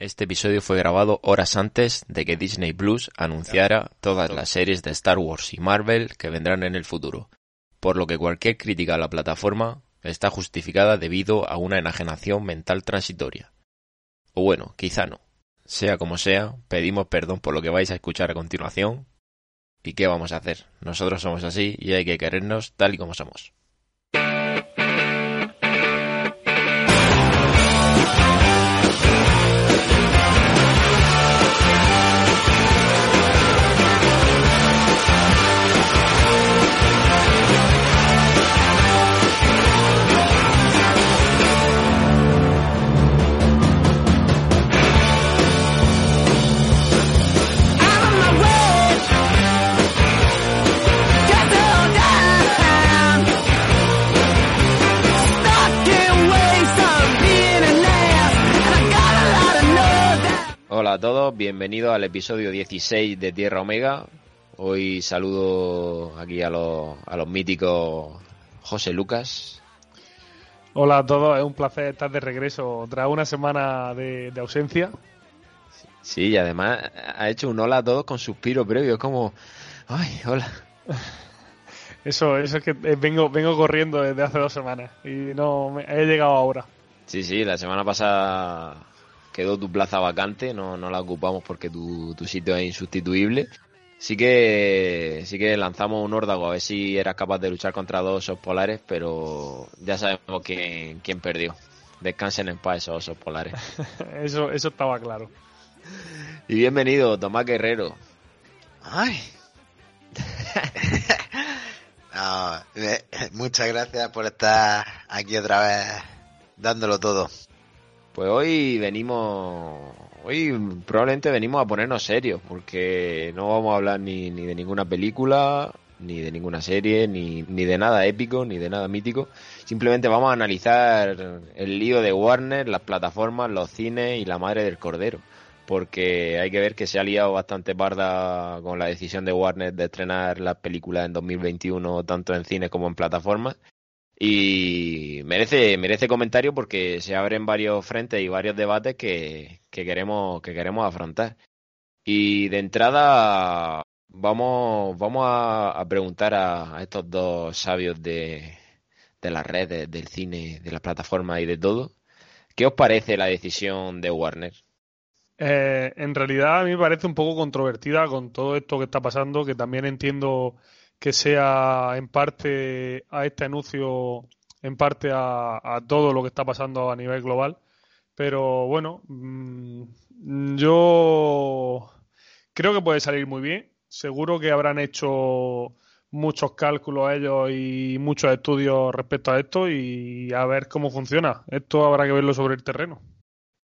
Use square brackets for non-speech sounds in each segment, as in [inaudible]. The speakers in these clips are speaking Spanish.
Este episodio fue grabado horas antes de que Disney Plus anunciara todas las series de Star Wars y Marvel que vendrán en el futuro, por lo que cualquier crítica a la plataforma está justificada debido a una enajenación mental transitoria. O bueno, quizá no. Sea como sea, pedimos perdón por lo que vais a escuchar a continuación. ¿Y qué vamos a hacer? Nosotros somos así y hay que querernos tal y como somos. Hola a todos, bienvenidos al episodio 16 de Tierra Omega. Hoy saludo aquí a los, a los míticos José Lucas. Hola a todos, es un placer estar de regreso tras una semana de, de ausencia. Sí, y además ha hecho un hola a todos con suspiro previo, como, ay, hola. [laughs] Eso, eso es que vengo, vengo corriendo desde hace dos semanas y no me, he llegado ahora. Sí, sí, la semana pasada quedó tu plaza vacante, no, no la ocupamos porque tu, tu sitio es insustituible. Sí que, sí que lanzamos un órdago a ver si eras capaz de luchar contra dos osos polares, pero ya sabemos quién, quién perdió. Descansen en paz esos osos polares. [laughs] eso, eso estaba claro. Y bienvenido, Tomás Guerrero. Ay. [laughs] no, muchas gracias por estar aquí otra vez dándolo todo. Pues hoy venimos, hoy probablemente venimos a ponernos serios, porque no vamos a hablar ni, ni de ninguna película, ni de ninguna serie, ni, ni de nada épico, ni de nada mítico. Simplemente vamos a analizar el lío de Warner, las plataformas, los cines y la madre del cordero. Porque hay que ver que se ha liado bastante parda con la decisión de Warner de estrenar las películas en 2021, tanto en cines como en plataformas y merece merece comentario porque se abren varios frentes y varios debates que, que queremos que queremos afrontar. Y de entrada vamos vamos a, preguntar a, a, estos dos sabios de, de las redes del cine de las plataformas y de todo qué os parece la decisión de Warner eh, en realidad a mí me parece un poco controvertida con todo esto que está pasando que también entiendo que sea en parte a este anuncio, en parte a, todo lo que está pasando a nivel global. Pero bueno, mmm, yo creo que puede salir muy bien. Seguro que habrán hecho muchos cálculos ellos y muchos estudios respecto a esto y a ver cómo funciona. Esto habrá que verlo sobre el terreno.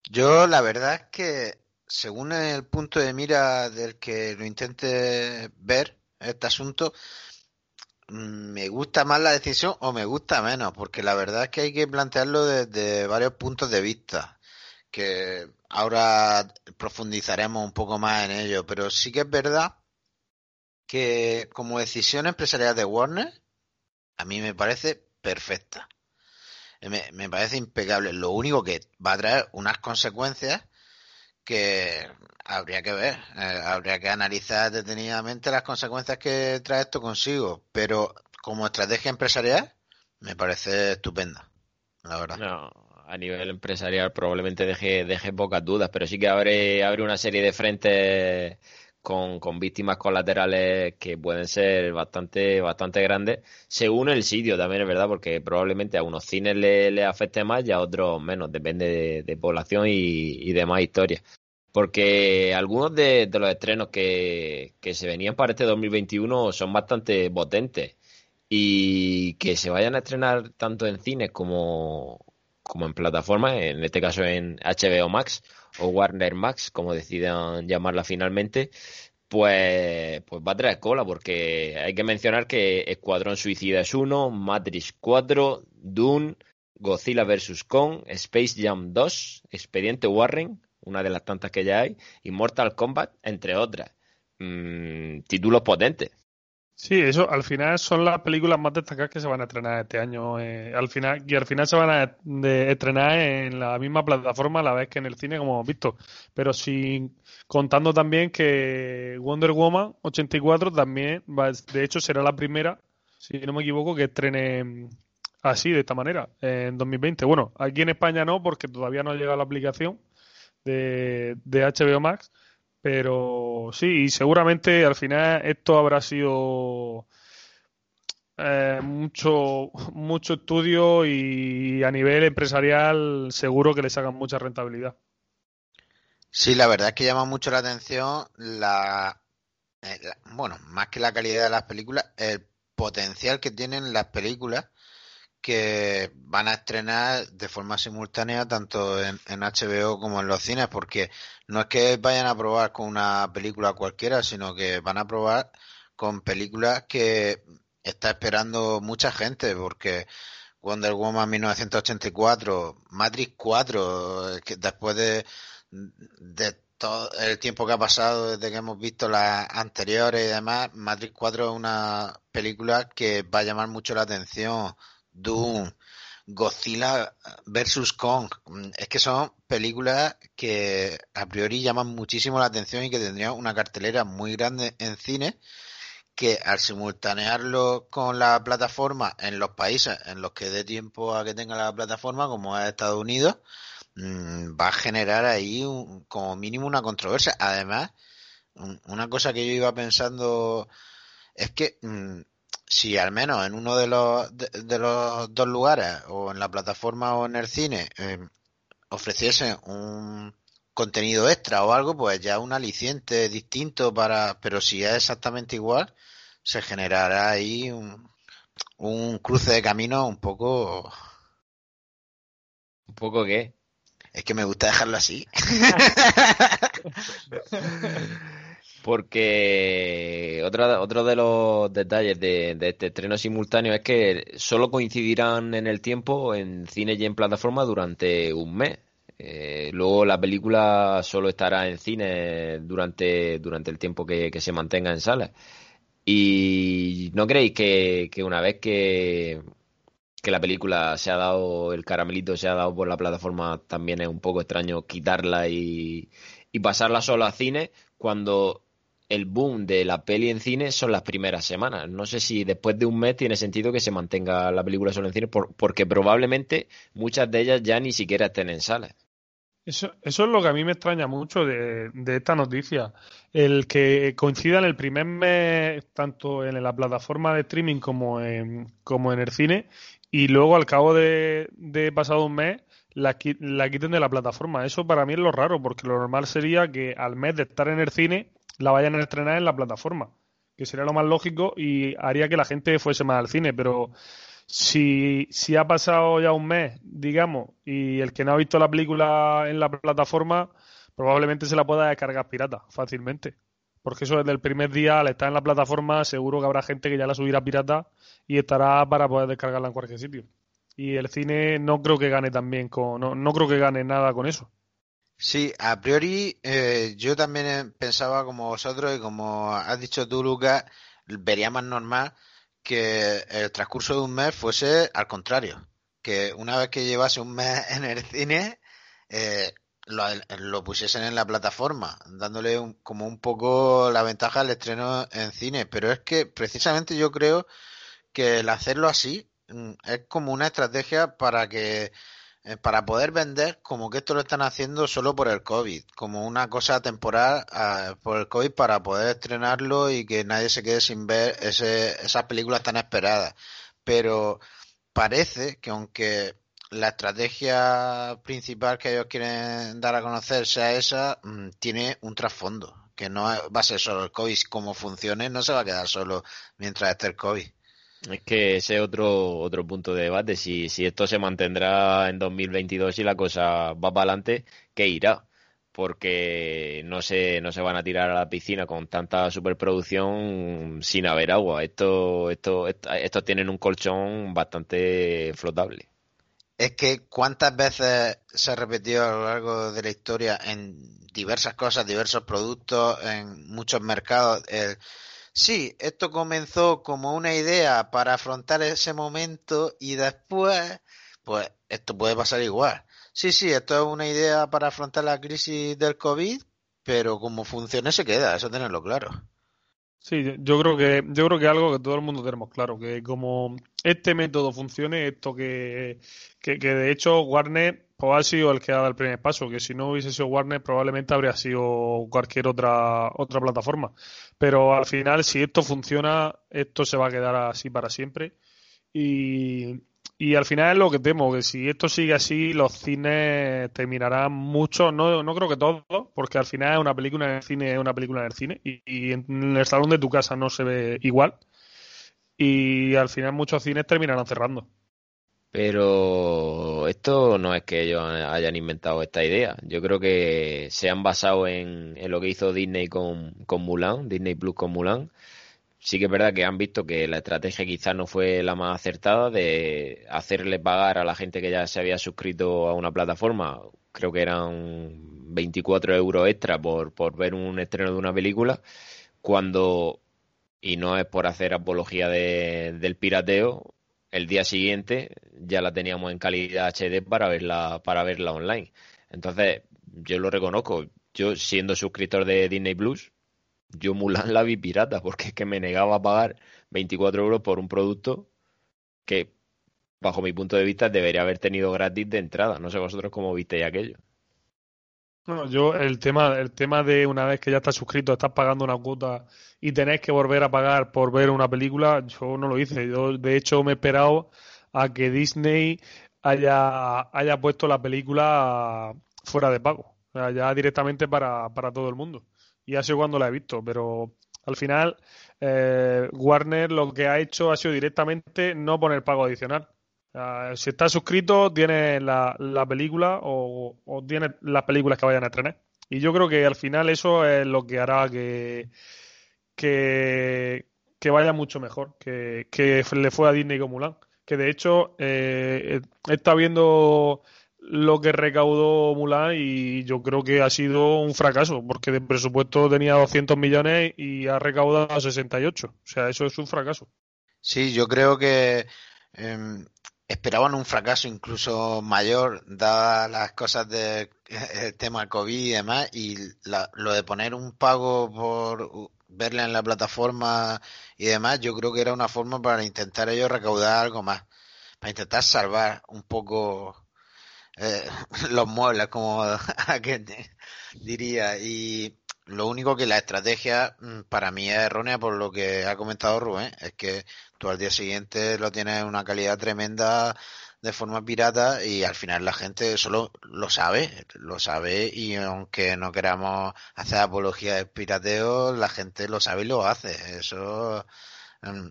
Yo la verdad es que según el punto de mira del que lo intente ver este asunto, me gusta más la decisión o me gusta menos, porque la verdad es que hay que plantearlo desde varios puntos de vista, que ahora profundizaremos un poco más en ello, pero sí que es verdad que como decisión empresarial de Warner, a mí me parece perfecta. Me, me parece impecable. Lo único que va a traer unas consecuencias que habría que ver, eh, habría que analizar detenidamente las consecuencias que trae esto consigo, pero como estrategia empresarial me parece estupenda, la verdad. No, a nivel empresarial probablemente deje, deje pocas dudas, pero sí que abre, abre una serie de frentes con, con víctimas colaterales que pueden ser bastante, bastante grandes, según el sitio también es verdad, porque probablemente a unos cines le, le afecte más y a otros menos, depende de, población y, y demás historias. Porque algunos de, de los estrenos que, que, se venían para este 2021 son bastante potentes y que se vayan a estrenar tanto en cines como, como en plataformas, en este caso en HBO Max o Warner Max, como decidan llamarla finalmente, pues, pues va a traer cola, porque hay que mencionar que Escuadrón Suicida es uno, Matrix 4, Dune, Godzilla vs. Kong, Space Jam 2, Expediente Warren, una de las tantas que ya hay, y Mortal Kombat, entre otras. Mm, títulos potentes. Sí, eso al final son las películas más destacadas que se van a estrenar este año. Eh, al final y al final se van a estrenar en la misma plataforma a la vez que en el cine, como hemos visto. Pero sin contando también que Wonder Woman 84 también, va, de hecho, será la primera, si no me equivoco, que estrene así de esta manera en 2020. Bueno, aquí en España no, porque todavía no ha llegado la aplicación de, de HBO Max pero sí, y seguramente al final esto habrá sido eh, mucho, mucho estudio y a nivel empresarial seguro que le sacan mucha rentabilidad. Sí, la verdad es que llama mucho la atención la, eh, bueno, más que la calidad de las películas, el potencial que tienen las películas que van a estrenar de forma simultánea tanto en, HBO como en los cines, porque no es que vayan a probar con una película cualquiera, sino que van a probar con películas que está esperando mucha gente, porque Wonder Woman 1984, Matrix 4, que después de, de todo el tiempo que ha pasado desde que hemos visto las anteriores y demás, Matrix 4 es una película que va a llamar mucho la atención Doom, Godzilla vs. Kong. Es que son películas que a priori llaman muchísimo la atención y que tendrían una cartelera muy grande en cine que al simultanearlo con la plataforma en los países en los que dé tiempo a que tenga la plataforma, como es Estados Unidos, mm, va a generar ahí como mínimo una controversia. Además, una cosa que yo iba pensando es que mm, si al menos en uno de los, de, los dos lugares, o en la plataforma o en el cine, eh, ofreciesen un contenido extra o algo, pues ya un aliciente distinto para, pero si es exactamente igual, se generará ahí un, un cruce de camino un poco... ¿Un poco qué? Es que me gusta dejarlo así. [laughs] porque otro, otro de los detalles de, este estreno simultáneo es que solo coincidirán en el tiempo en cine y en plataforma durante un mes. Eh, luego la película solo estará en cine durante, durante el tiempo que, se mantenga en salas. ¿Y no creéis que, una vez que, que la película se ha dado, el caramelito se ha dado por la plataforma, también es un poco extraño quitarla y, y pasarla solo a cine cuando el boom de la peli en cine son las primeras semanas. No sé si después de un mes tiene sentido que se mantenga la película solo en cine, porque probablemente muchas de ellas ya ni siquiera estén en salas. Eso, eso es lo que a mí me extraña mucho de, esta noticia. El que coincida en el primer mes, tanto en la plataforma de streaming como en, como en el cine, y luego al cabo de, pasado un mes la quiten de la plataforma. Eso para mí es lo raro, porque lo normal sería que al mes de estar en el cine la vayan a estrenar en la plataforma, que sería lo más lógico y haría que la gente fuese más al cine, pero si, si ha pasado ya un mes, digamos, y el que no ha visto la película en la plataforma, probablemente se la pueda descargar pirata fácilmente. Porque eso desde el primer día, al estar en la plataforma, seguro que habrá gente que ya la subirá pirata y estará para poder descargarla en cualquier sitio. Y el cine no creo que gane también con, no, no creo que gane nada con eso. Sí, a priori eh, yo también pensaba como vosotros y como has dicho tú, Lucas, vería más normal que el transcurso de un mes fuese al contrario, que una vez que llevase un mes [laughs] en el cine, eh, lo, pusiesen en la plataforma, dándole como un poco la ventaja al estreno en cine. Pero es que precisamente yo creo que el hacerlo así mm, es como una estrategia para que eh, para poder vender como que esto lo están haciendo solo por el COVID, como una cosa temporal uh, por el COVID para poder estrenarlo y que nadie se quede sin ver ese, esas películas tan esperadas. Pero parece que aunque la estrategia principal que ellos quieren dar a conocer sea esa, mmm, tiene un trasfondo, que no va a ser solo el COVID, como funcione, no se va a quedar solo mientras esté el COVID. Es que ese es otro, otro punto de debate. Si, si esto se mantendrá en 2022 y la cosa va para adelante, ¿qué irá? Porque no se, no se van a tirar a la piscina con tanta superproducción sin haber agua. Esto, esto, estos tienen un colchón bastante flotable. Es que cuántas veces se ha repetido a lo largo de la historia en diversas cosas, diversos productos, en muchos mercados. El sí, esto comenzó como una idea para afrontar ese momento y después, pues esto puede pasar igual. Sí, sí, esto es una idea para afrontar la crisis del COVID, pero como funcione se queda, eso tenerlo claro. Sí, yo creo que yo creo que algo que todo el mundo tenemos claro, que como este método funcione, esto que, que, de hecho Warner pues ha sido el que ha dado el primer paso, que si no hubiese sido Warner probablemente habría sido cualquier otra otra plataforma. Pero al final, si esto funciona, esto se va a quedar así para siempre. Y, y al final es lo que temo, que si esto sigue así, los cines terminarán mucho, no, no creo que todos, porque al final una película en el cine es una película en el cine y, en el salón de tu casa no se ve igual. Y al final muchos cines terminarán cerrando. Pero esto no es que ellos hayan inventado esta idea. Yo creo que se han basado en, en lo que hizo Disney con, con Mulan, Disney Plus con Mulan sí que es verdad que han visto que la estrategia quizás no fue la más acertada de hacerle pagar a la gente que ya se había suscrito a una plataforma, creo que eran 24 euros extra por, por ver un estreno de una película, cuando, y no es por hacer apología del pirateo, el día siguiente ya la teníamos en calidad HD para verla, para verla online. Entonces, yo lo reconozco, yo siendo suscriptor de Disney Plus, yo Mulan la vi pirata porque es que me negaba a pagar 24 euros por un producto que, bajo mi punto de vista, debería haber tenido gratis de entrada. No sé vosotros cómo visteis aquello. No, yo el tema, el tema de una vez que ya estás suscrito, estás pagando una cuota y tenés que volver a pagar por ver una película, yo no lo hice. Yo de hecho me he esperado a que Disney haya, haya puesto la película fuera de pago. O sea, ya directamente para, para todo el mundo y ha sido cuando la he visto, pero al final eh, Warner lo que ha hecho ha sido directamente no poner pago adicional. Si estás suscrito, tienes la, la película o, o, tienes las películas que vayan a estrenar. Y yo creo que al final eso es lo que hará que, que, vaya mucho mejor, que, que le fue a Disney con Mulan. Que de hecho, eh, está viendo lo que recaudó Mulan y yo creo que ha sido un fracaso, porque de presupuesto tenía 200 millones y ha recaudado 68. O sea, eso es un fracaso. Sí, yo creo que em, esperaban un fracaso incluso mayor, dadas las cosas del tema COVID y demás, y lo de poner un pago por verla en la plataforma y demás, yo creo que era una forma para intentar ellos recaudar algo más, para intentar salvar un poco eh, [laughs] los muebles, como [laughs] diría. Y lo único que la estrategia mm, para mí es errónea por lo que ha comentado Rubén, es que tú al día siguiente lo tienes en una calidad tremenda de forma pirata y al final la gente solo lo sabe, lo sabe y aunque no queramos hacer apología del pirateo, la gente lo sabe y lo hace. Eso mm,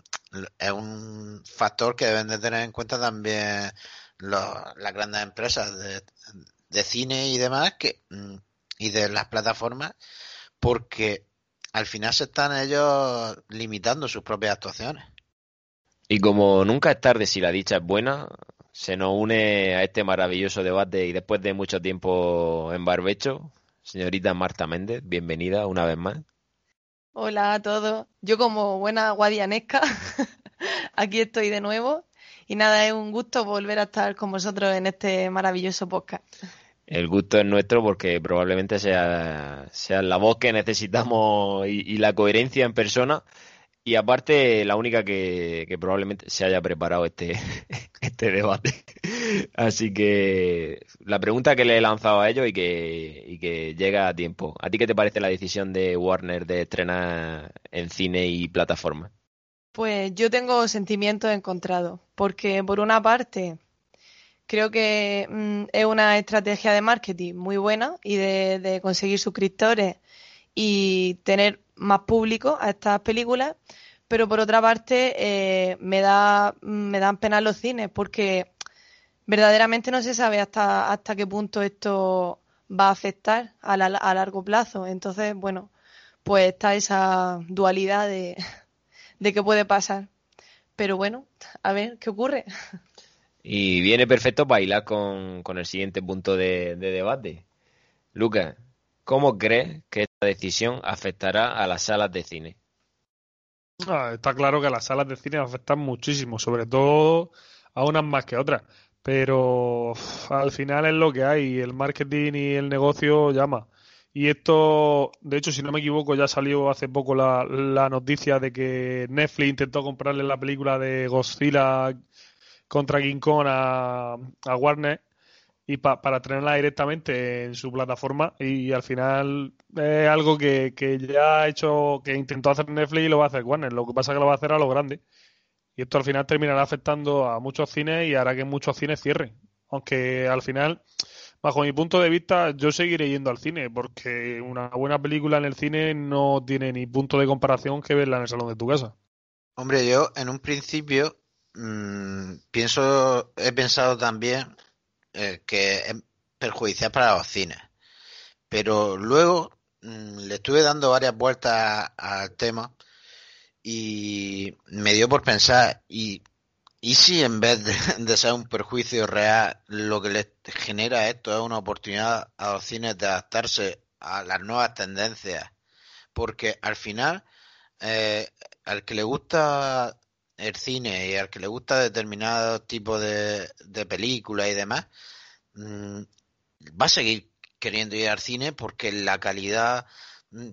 es un factor que deben de tener en cuenta también las grandes empresas de, cine y demás que mm, y de las plataformas porque al final se están ellos limitando sus propias actuaciones. Y como nunca es tarde si la dicha es buena, se nos une a este maravilloso debate y después de mucho tiempo en barbecho, señorita Marta Méndez, bienvenida una vez más. Hola a todos. Yo como buena guadianesca, [laughs] aquí estoy de nuevo y nada, es un gusto volver a estar con vosotros en este maravilloso podcast. El gusto es nuestro porque probablemente sea, sea la voz que necesitamos y, la coherencia en persona. Y aparte, la única que, probablemente se haya preparado este, [laughs] este debate. Así que la pregunta que le he lanzado a ellos y que, y que llega a tiempo. ¿A ti qué te parece la decisión de Warner de estrenar en cine y plataforma? Pues yo tengo sentimientos encontrados, porque por una parte creo que mm, es una estrategia de marketing muy buena y de, conseguir suscriptores y tener más público a estas películas, pero por otra parte eh, me da me dan pena los cines porque verdaderamente no se sabe hasta hasta qué punto esto va a afectar a, a largo plazo. Entonces, bueno, pues está esa dualidad de [laughs] de qué puede pasar. Pero bueno, a ver qué ocurre. [laughs] Y viene perfecto bailar con, con el siguiente punto de, debate. Lucas, ¿cómo crees que esta decisión afectará a las salas de cine? Ah, está claro que las salas de cine afectan muchísimo, sobre todo a unas más que otras. Pero al final es lo que hay, el marketing y el negocio llama. Y esto, de hecho, si no me equivoco, ya salió hace poco la, la noticia de que Netflix intentó comprarle la película de Godzilla contra King Kong a, Warner y para tenerla directamente en su plataforma y al final es algo que, que, ya ha hecho, que intentó hacer Netflix y lo va a hacer Warner. Lo que pasa es que lo va a hacer a lo grande. Y esto al final terminará afectando a muchos cines y hará que muchos cines cierren. Aunque al final bajo mi punto de vista, yo seguiré yendo al cine, porque una buena película en el cine no tiene ni punto de comparación que verla en el salón de tu casa. Hombre, yo en un principio mmm, pienso, he pensado también eh, que es perjudicial para los cines, pero luego mmm, le estuve dando varias vueltas al tema y me dio por pensar y ¿Y si en vez de, [laughs] ser un perjuicio real, lo que les genera esto es una oportunidad a los cines de adaptarse a las nuevas tendencias? Porque al final, eh, al que le gusta el cine y al que le gusta determinados tipos de, de películas y demás, mm, va a seguir queriendo ir al cine porque la calidad mm,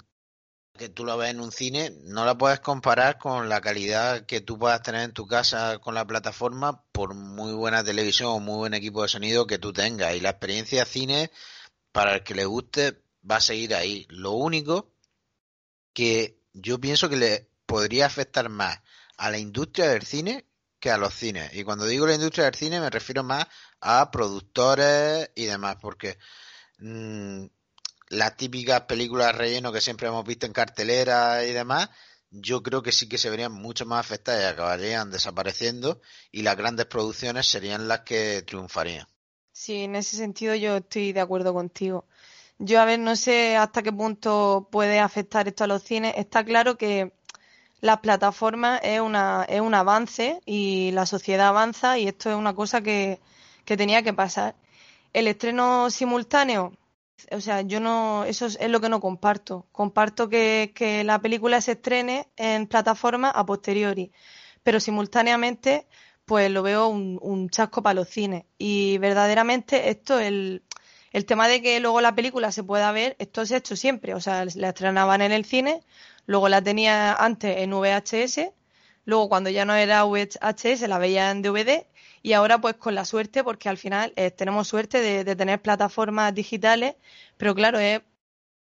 que tú lo ves en un cine, no la puedes comparar con la calidad que tú puedas tener en tu casa con la plataforma por muy buena televisión o muy buen equipo de sonido que tú tengas. Y la experiencia cine, para el que le guste, va a seguir ahí. Lo único que yo pienso que le podría afectar más a la industria del cine que a los cines. Y cuando digo la industria del cine me refiero más a productores y demás, porque mmm, las típicas películas relleno que siempre hemos visto en cartelera y demás, yo creo que sí que se verían mucho más afectadas y acabarían desapareciendo y las grandes producciones serían las que triunfarían. Sí, en ese sentido yo estoy de acuerdo contigo. Yo, a ver, no sé hasta qué punto puede afectar esto a los cines. Está claro que las plataformas es, una, es un avance y la sociedad avanza y esto es una cosa que, que tenía que pasar. El estreno simultáneo, o sea, yo no, eso es, lo que no comparto. Comparto que, que, la película se estrene en plataforma a posteriori, pero simultáneamente, pues lo veo un, un chasco para los cines. Y verdaderamente esto, el, el tema de que luego la película se pueda ver, esto se ha hecho siempre. O sea, la estrenaban en el cine, luego la tenía antes en VHS, luego cuando ya no era VHS la veía en DVD y ahora pues con la suerte, porque al final eh, tenemos suerte de, tener plataformas digitales, pero claro, es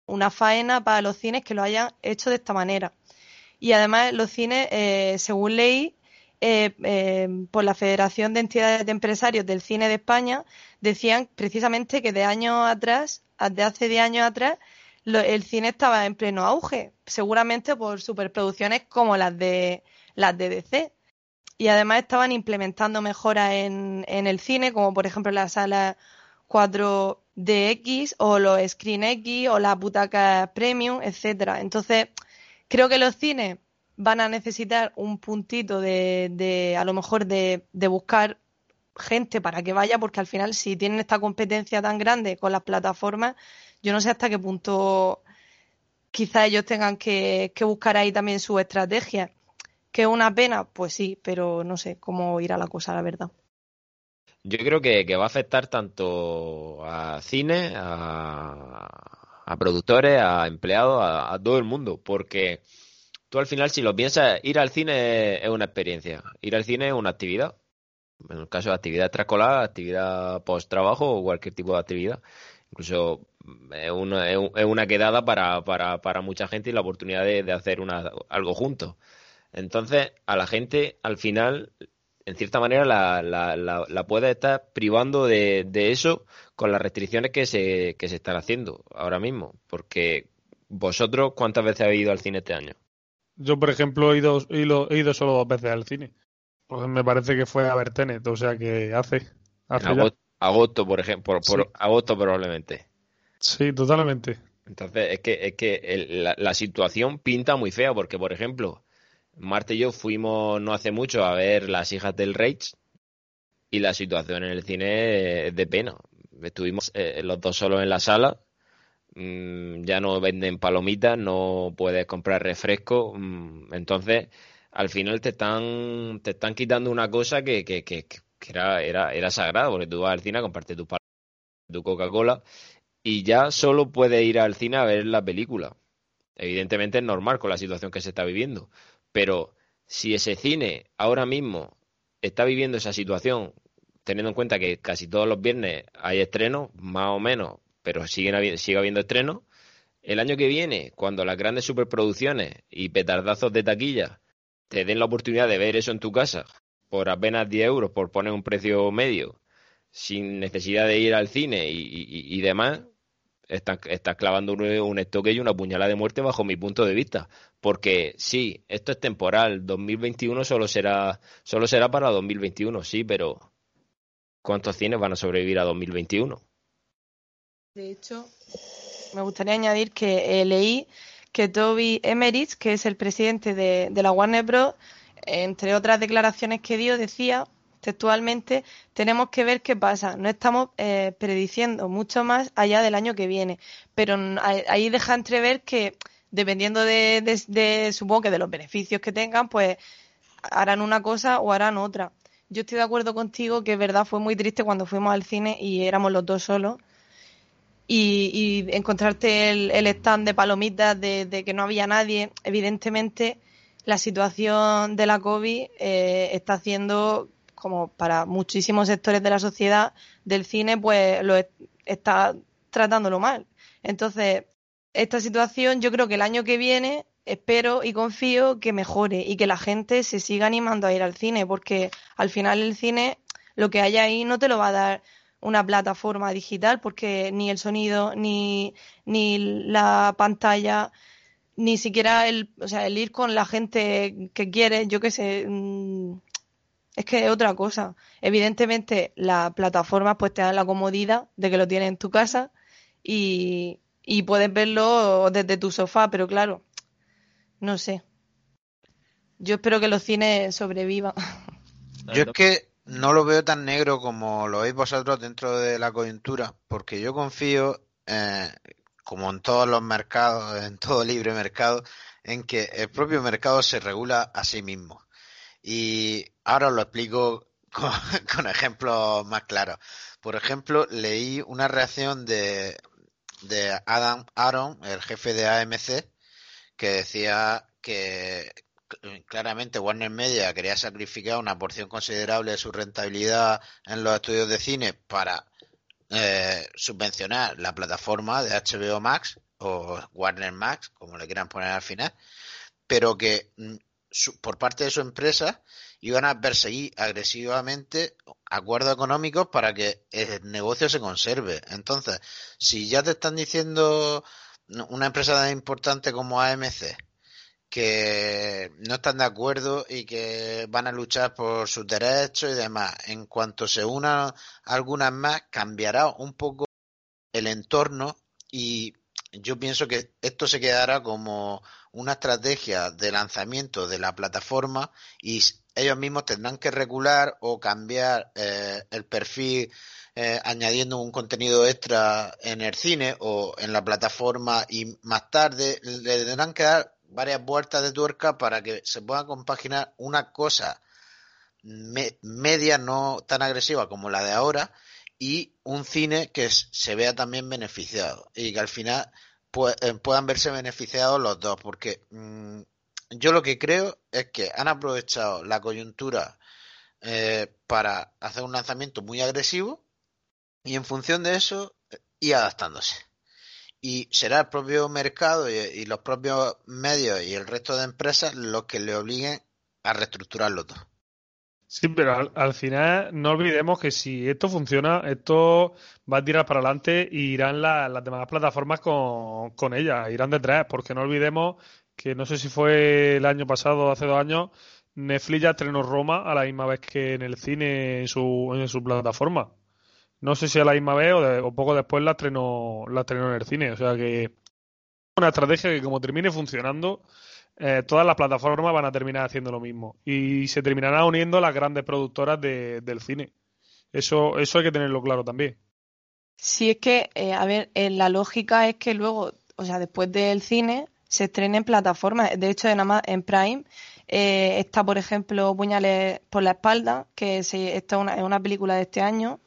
una faena para los cines que lo hayan hecho de esta manera. Y además los cines, eh, según ley, eh, por la Federación de Entidades de Empresarios del Cine de España, decían precisamente que de años atrás, de hace 10 años atrás, el cine estaba en pleno auge, seguramente por superproducciones como las de las de DC y además estaban implementando mejoras en, en el cine, como por ejemplo la sala 4DX o los Screen X o las butacas Premium, etcétera. Entonces, creo que los cines van a necesitar un puntito de, de a lo mejor de, de buscar gente para que vaya, porque al final si tienen esta competencia tan grande con las plataformas, yo no sé hasta qué punto quizá ellos tengan que, buscar ahí también su estrategia. ¿Que una pena? Pues sí, pero no sé cómo irá la cosa, la verdad. Yo creo que, va a afectar tanto a cine, a, productores, a empleados, a, todo el mundo, porque tú al final, si lo piensas, ir al cine es una experiencia, ir al cine es una actividad. En el caso de actividad extraescolar, actividad post-trabajo o cualquier tipo de actividad. Incluso es una, es una quedada para, para, para mucha gente y la oportunidad de, de hacer una, algo juntos. Entonces, a la gente, al final, en cierta manera, la, la, la, puede estar privando de, de, eso con las restricciones que se, que se están haciendo ahora mismo. Porque vosotros, ¿cuántas veces habéis ido al cine este año? Yo, por ejemplo, he ido, he ido, solo dos veces al cine. Pues me parece que fue a ver Tenet, o sea que hace. agosto, por ejemplo, por, agosto probablemente. Sí, totalmente. Entonces, es que, es que la, la, situación pinta muy fea, porque, por ejemplo, Marte y yo fuimos no hace mucho a ver Las hijas del Rage y la situación en el cine es de pena. Estuvimos eh, los dos solos en la sala, mm, ya no venden palomitas, no puedes comprar refresco, mm, entonces al final te están, te están quitando una cosa que, que, que, era, era, era sagrada, porque tú vas al cine a comprarte tu, tu Coca-Cola y ya solo puedes ir al cine a ver la película. Evidentemente es normal con la situación que se está viviendo, pero si ese cine ahora mismo está viviendo esa situación, teniendo en cuenta que casi todos los viernes hay estrenos, más o menos, pero siguen sigue habiendo estrenos, el año que viene, cuando las grandes superproducciones y petardazos de taquilla te den la oportunidad de ver eso en tu casa por apenas 10 euros, por poner un precio medio, sin necesidad de ir al cine y, demás, estás, clavando un, estoque y una puñalada de muerte bajo mi punto de vista. Porque sí, esto es temporal, 2021 solo será, solo será para 2021, sí, pero ¿cuántos cines van a sobrevivir a 2021? De hecho, me gustaría añadir que leí que Toby Emmerich, que es el presidente de, la Warner Bros., entre otras declaraciones que dio, decía textualmente, tenemos que ver qué pasa. No estamos eh, prediciendo mucho más allá del año que viene, pero ahí deja entrever que dependiendo de, supongo que de los beneficios que tengan, pues harán una cosa o harán otra. Yo estoy de acuerdo contigo que verdad fue muy triste cuando fuimos al cine y éramos los dos solos y, encontrarte el, stand de palomitas de, que no había nadie, evidentemente la situación de la COVID eh, está haciendo, como para muchísimos sectores de la sociedad, del cine, pues lo está tratándolo mal. Entonces, esta situación yo creo que el año que viene espero y confío que mejore y que la gente se siga animando a ir al cine, porque al final el cine, lo que hay ahí no te lo va a dar una plataforma digital porque ni el sonido, ni, ni la pantalla, ni siquiera el, o sea, el ir con la gente que quiere, yo qué sé, mm, es que es otra cosa. Evidentemente, las plataformas pues te dan la comodidad de que lo tienes en tu casa y, y puedes verlo desde tu sofá, pero claro, no sé. Yo espero que los cines sobrevivan. [laughs] Yo es que no lo veo tan negro como lo veis vosotros dentro de la coyuntura, porque yo confío, eh, como en todos los mercados, en todo libre mercado, en que el propio mercado se regula a sí mismo. Y ahora os lo explico [laughs] con, ejemplos más claros. Por ejemplo, leí una reacción de, de Adam Aaron, el jefe de AMC, que decía que, claramente Warner Media quería sacrificar una porción considerable de su rentabilidad en los estudios de cine para eh, subvencionar la plataforma de HBO Max o Warner Max, como le quieran poner al final, pero que mm, por parte de su empresa iban a perseguir agresivamente acuerdos económicos para que el negocio se conserve. Entonces, si ya te están diciendo una empresa tan importante como AMC que no están de acuerdo y que van a luchar por sus derechos y demás. En cuanto se unan algunas más, cambiará un poco el entorno y yo pienso que esto se quedará como una estrategia de lanzamiento de la plataforma y ellos mismos tendrán que regular o cambiar eh, el perfil eh, añadiendo un contenido extra en el cine o en la plataforma y más tarde le tendrán que dar varias vueltas de tuerca para que se pueda compaginar una cosa media no tan agresiva como la de ahora y un cine que se vea también beneficiado y que al final eh, puedan verse beneficiados los dos porque mm, yo lo que creo es que han aprovechado la coyuntura eh, para hacer un lanzamiento muy agresivo y en función de eso eh, ir adaptándose y será el propio mercado y, los propios medios y el resto de empresas los que le obliguen a reestructurarlo todo. Sí, pero al, final no olvidemos que si esto funciona, esto va a tirar para adelante y irán las demás plataformas con, con ella, irán detrás, porque no olvidemos que no sé si fue el año pasado o hace dos años, Netflix ya estrenó Roma a la misma vez que en el cine en su, en su plataforma. No sé si a la misma vez o, poco después la estrenó, la estrenó en el cine. O sea que una estrategia que como termine funcionando, eh, todas las plataformas van a terminar haciendo lo mismo. Y se terminarán uniendo las grandes productoras de, del cine. Eso, eso hay que tenerlo claro también. Sí, es que, eh, a ver, eh, la lógica es que luego, o sea, después del cine, se estrene en plataformas. De hecho, en, en Prime está, por ejemplo, Puñales por la espalda, que se, esta es una, es una película de este año.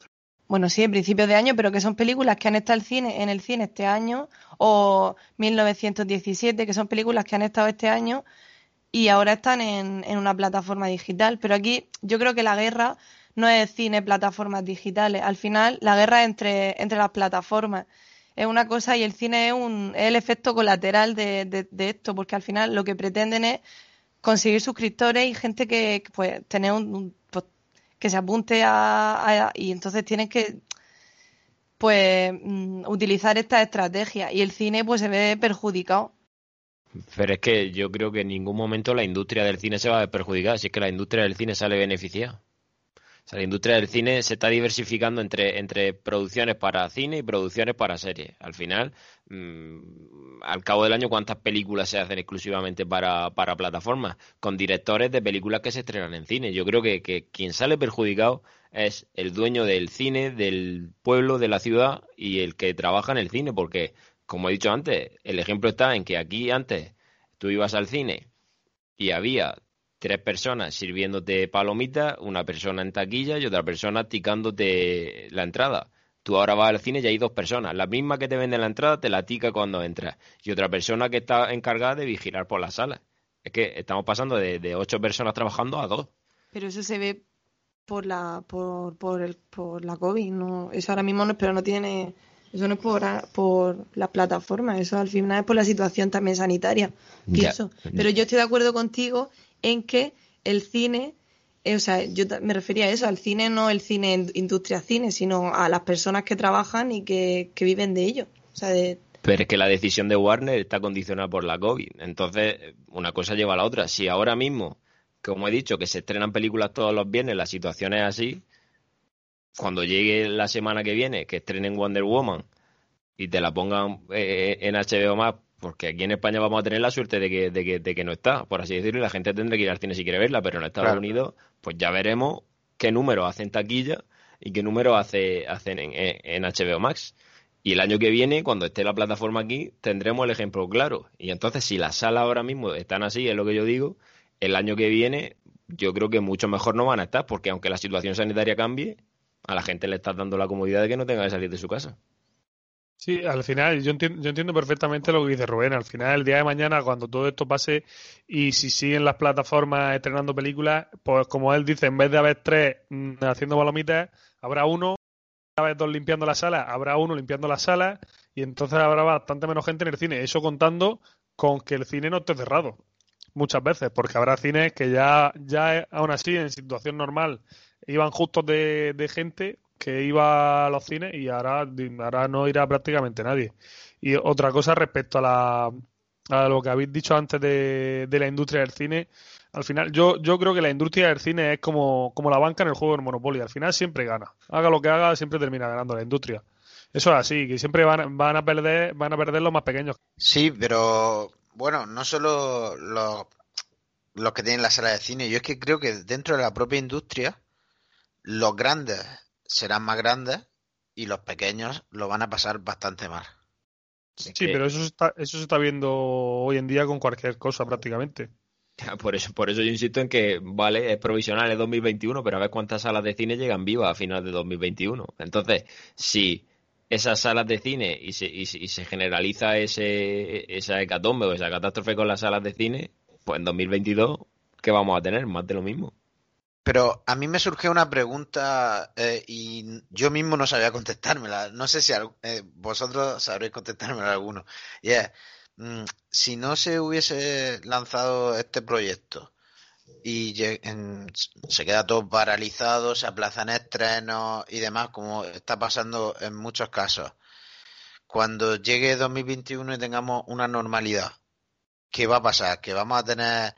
Bueno, sí, en principios de año, pero que son películas que han estado el cine, en el cine este año, o 1917, que son películas que han estado este año y ahora están en, una plataforma digital. Pero aquí yo creo que la guerra no es cine, plataformas digitales. Al final, la guerra entre, entre las plataformas es una cosa y el cine es, un, es el efecto colateral de, esto, porque al final lo que pretenden es conseguir suscriptores y gente que, pues, tener un, que se apunte a, y entonces tienen que pues mm, utilizar esta estrategia y el cine pues se ve perjudicado. Pero es que yo creo que en ningún momento la industria del cine se va a ver perjudicada, si es que la industria del cine sale beneficiada. O sea, la industria del cine se está diversificando entre, entre producciones para cine y producciones para series. Al final, mm, al cabo del año, ¿cuántas películas se hacen exclusivamente para, para plataformas? Con directores de películas que se estrenan en cine. Yo creo que, que quien sale perjudicado es el dueño del cine, del pueblo, de la ciudad y el que trabaja en el cine, porque, como he dicho antes, el ejemplo está en que aquí antes tú ibas al cine y había tres personas sirviéndote palomitas, una persona en taquilla y otra persona ticándote la entrada. Tú ahora vas al cine y hay dos personas. La misma que te vende la entrada te la tica cuando entras. Y otra persona que está encargada de vigilar por la sala. Es que estamos pasando de, ocho personas trabajando a dos. Pero eso se ve por la por, por, el, por la COVID. No, eso ahora mismo no, pero no tiene... Eso no es por, por las plataformas, eso al final es por la situación también sanitaria. Pero yo estoy de acuerdo contigo en que el cine, eh, o sea, yo me refería a eso, al cine no el cine industria cine, sino a las personas que trabajan y que, viven de ello. O sea, Pero es que la decisión de Warner está condicionada por la COVID. Entonces, una cosa lleva a la otra. Si ahora mismo, como he dicho, que se estrenan películas todos los viernes, la situación es así, cuando llegue la semana que viene, que estrenen Wonder Woman y te la pongan eh, en HBO más porque aquí en España vamos a tener la suerte de que, de que, de que no está, por así decirlo, y la gente tendrá que ir al cine si quiere verla, pero en Estados Unidos, pues ya veremos qué número hacen taquilla y qué número hace, hacen en, en HBO Max. Y el año que viene, cuando esté la plataforma aquí, tendremos el ejemplo claro. Y entonces, si las salas ahora mismo están así, es lo que yo digo, el año que viene yo creo que mucho mejor no van a estar, porque aunque la situación sanitaria cambie, a la gente le estás dando la comodidad de que no tenga que salir de su casa. Sí, al final, yo entiendo, yo entiendo perfectamente lo que dice Rubén. Al final, el día de mañana, cuando todo esto pase y si siguen las plataformas estrenando películas, pues como él dice, en vez de haber tres mm, haciendo palomitas, habrá uno, haber dos limpiando la sala, habrá uno limpiando la sala y entonces habrá bastante menos gente en el cine. Eso contando con que el cine no esté cerrado muchas veces, porque habrá cines que ya, ya aún así, en situación normal, iban justos de gente que iba a los cines y ahora, ahora no irá prácticamente nadie. Y otra cosa respecto a, la, a lo que habéis dicho antes de, la industria del cine, al final yo, yo creo que la industria del cine es como, como la banca en el juego del Monopoly, al final siempre gana. Haga lo que haga, siempre termina ganando la industria. Eso es así, que siempre van, van a perder, van a perder los más pequeños. Sí, pero bueno, no solo los, los que tienen la sala de cine, yo es que creo que dentro de la propia industria, los grandes serán más grandes y los pequeños lo van a pasar bastante mal. Sí, pero eso se, está, eso se está viendo hoy en día con cualquier cosa prácticamente. Por eso, por eso yo insisto en que, vale, es provisional, es 2021, pero a ver cuántas salas de cine llegan vivas a final de 2021. Entonces, si esas salas de cine y se, y, se generaliza ese, esa hecatombe o esa catástrofe con las salas de cine, pues en 2022, ¿qué vamos a tener? Más de lo mismo. Pero a mí me surgió una pregunta eh, y yo mismo no sabía contestármela. No sé si eh, vosotros sabréis contestármela alguno. Y es, mm, si no se hubiese lanzado este proyecto y se queda todo paralizado, se aplazan estrenos y demás, como está pasando en muchos casos, cuando llegue 2021 y tengamos una normalidad, ¿qué va a pasar? ¿Que vamos a tener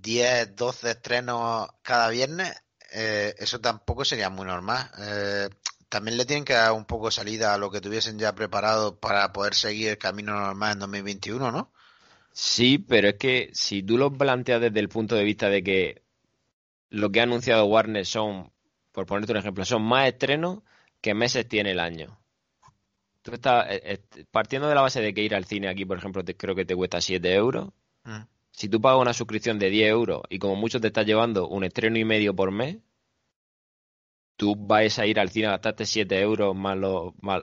10, 12 estrenos cada viernes, eh, eso tampoco sería muy normal. Eh, también le tienen que dar un poco salida a lo que tuviesen ya preparado para poder seguir el camino normal en 2021, ¿no? Sí, pero es que si tú lo planteas desde el punto de vista de que lo que ha anunciado Warner son, por ponerte un ejemplo, son más estrenos que meses tiene el año. tú estás eh, partiendo de la base de que ir al cine aquí, por ejemplo, te, creo que te cuesta 7 euros. Mm. Si tú pagas una suscripción de 10 euros y como mucho te estás llevando un estreno y medio por mes, tú vas a ir al cine a gastarte 7 euros más los... Más...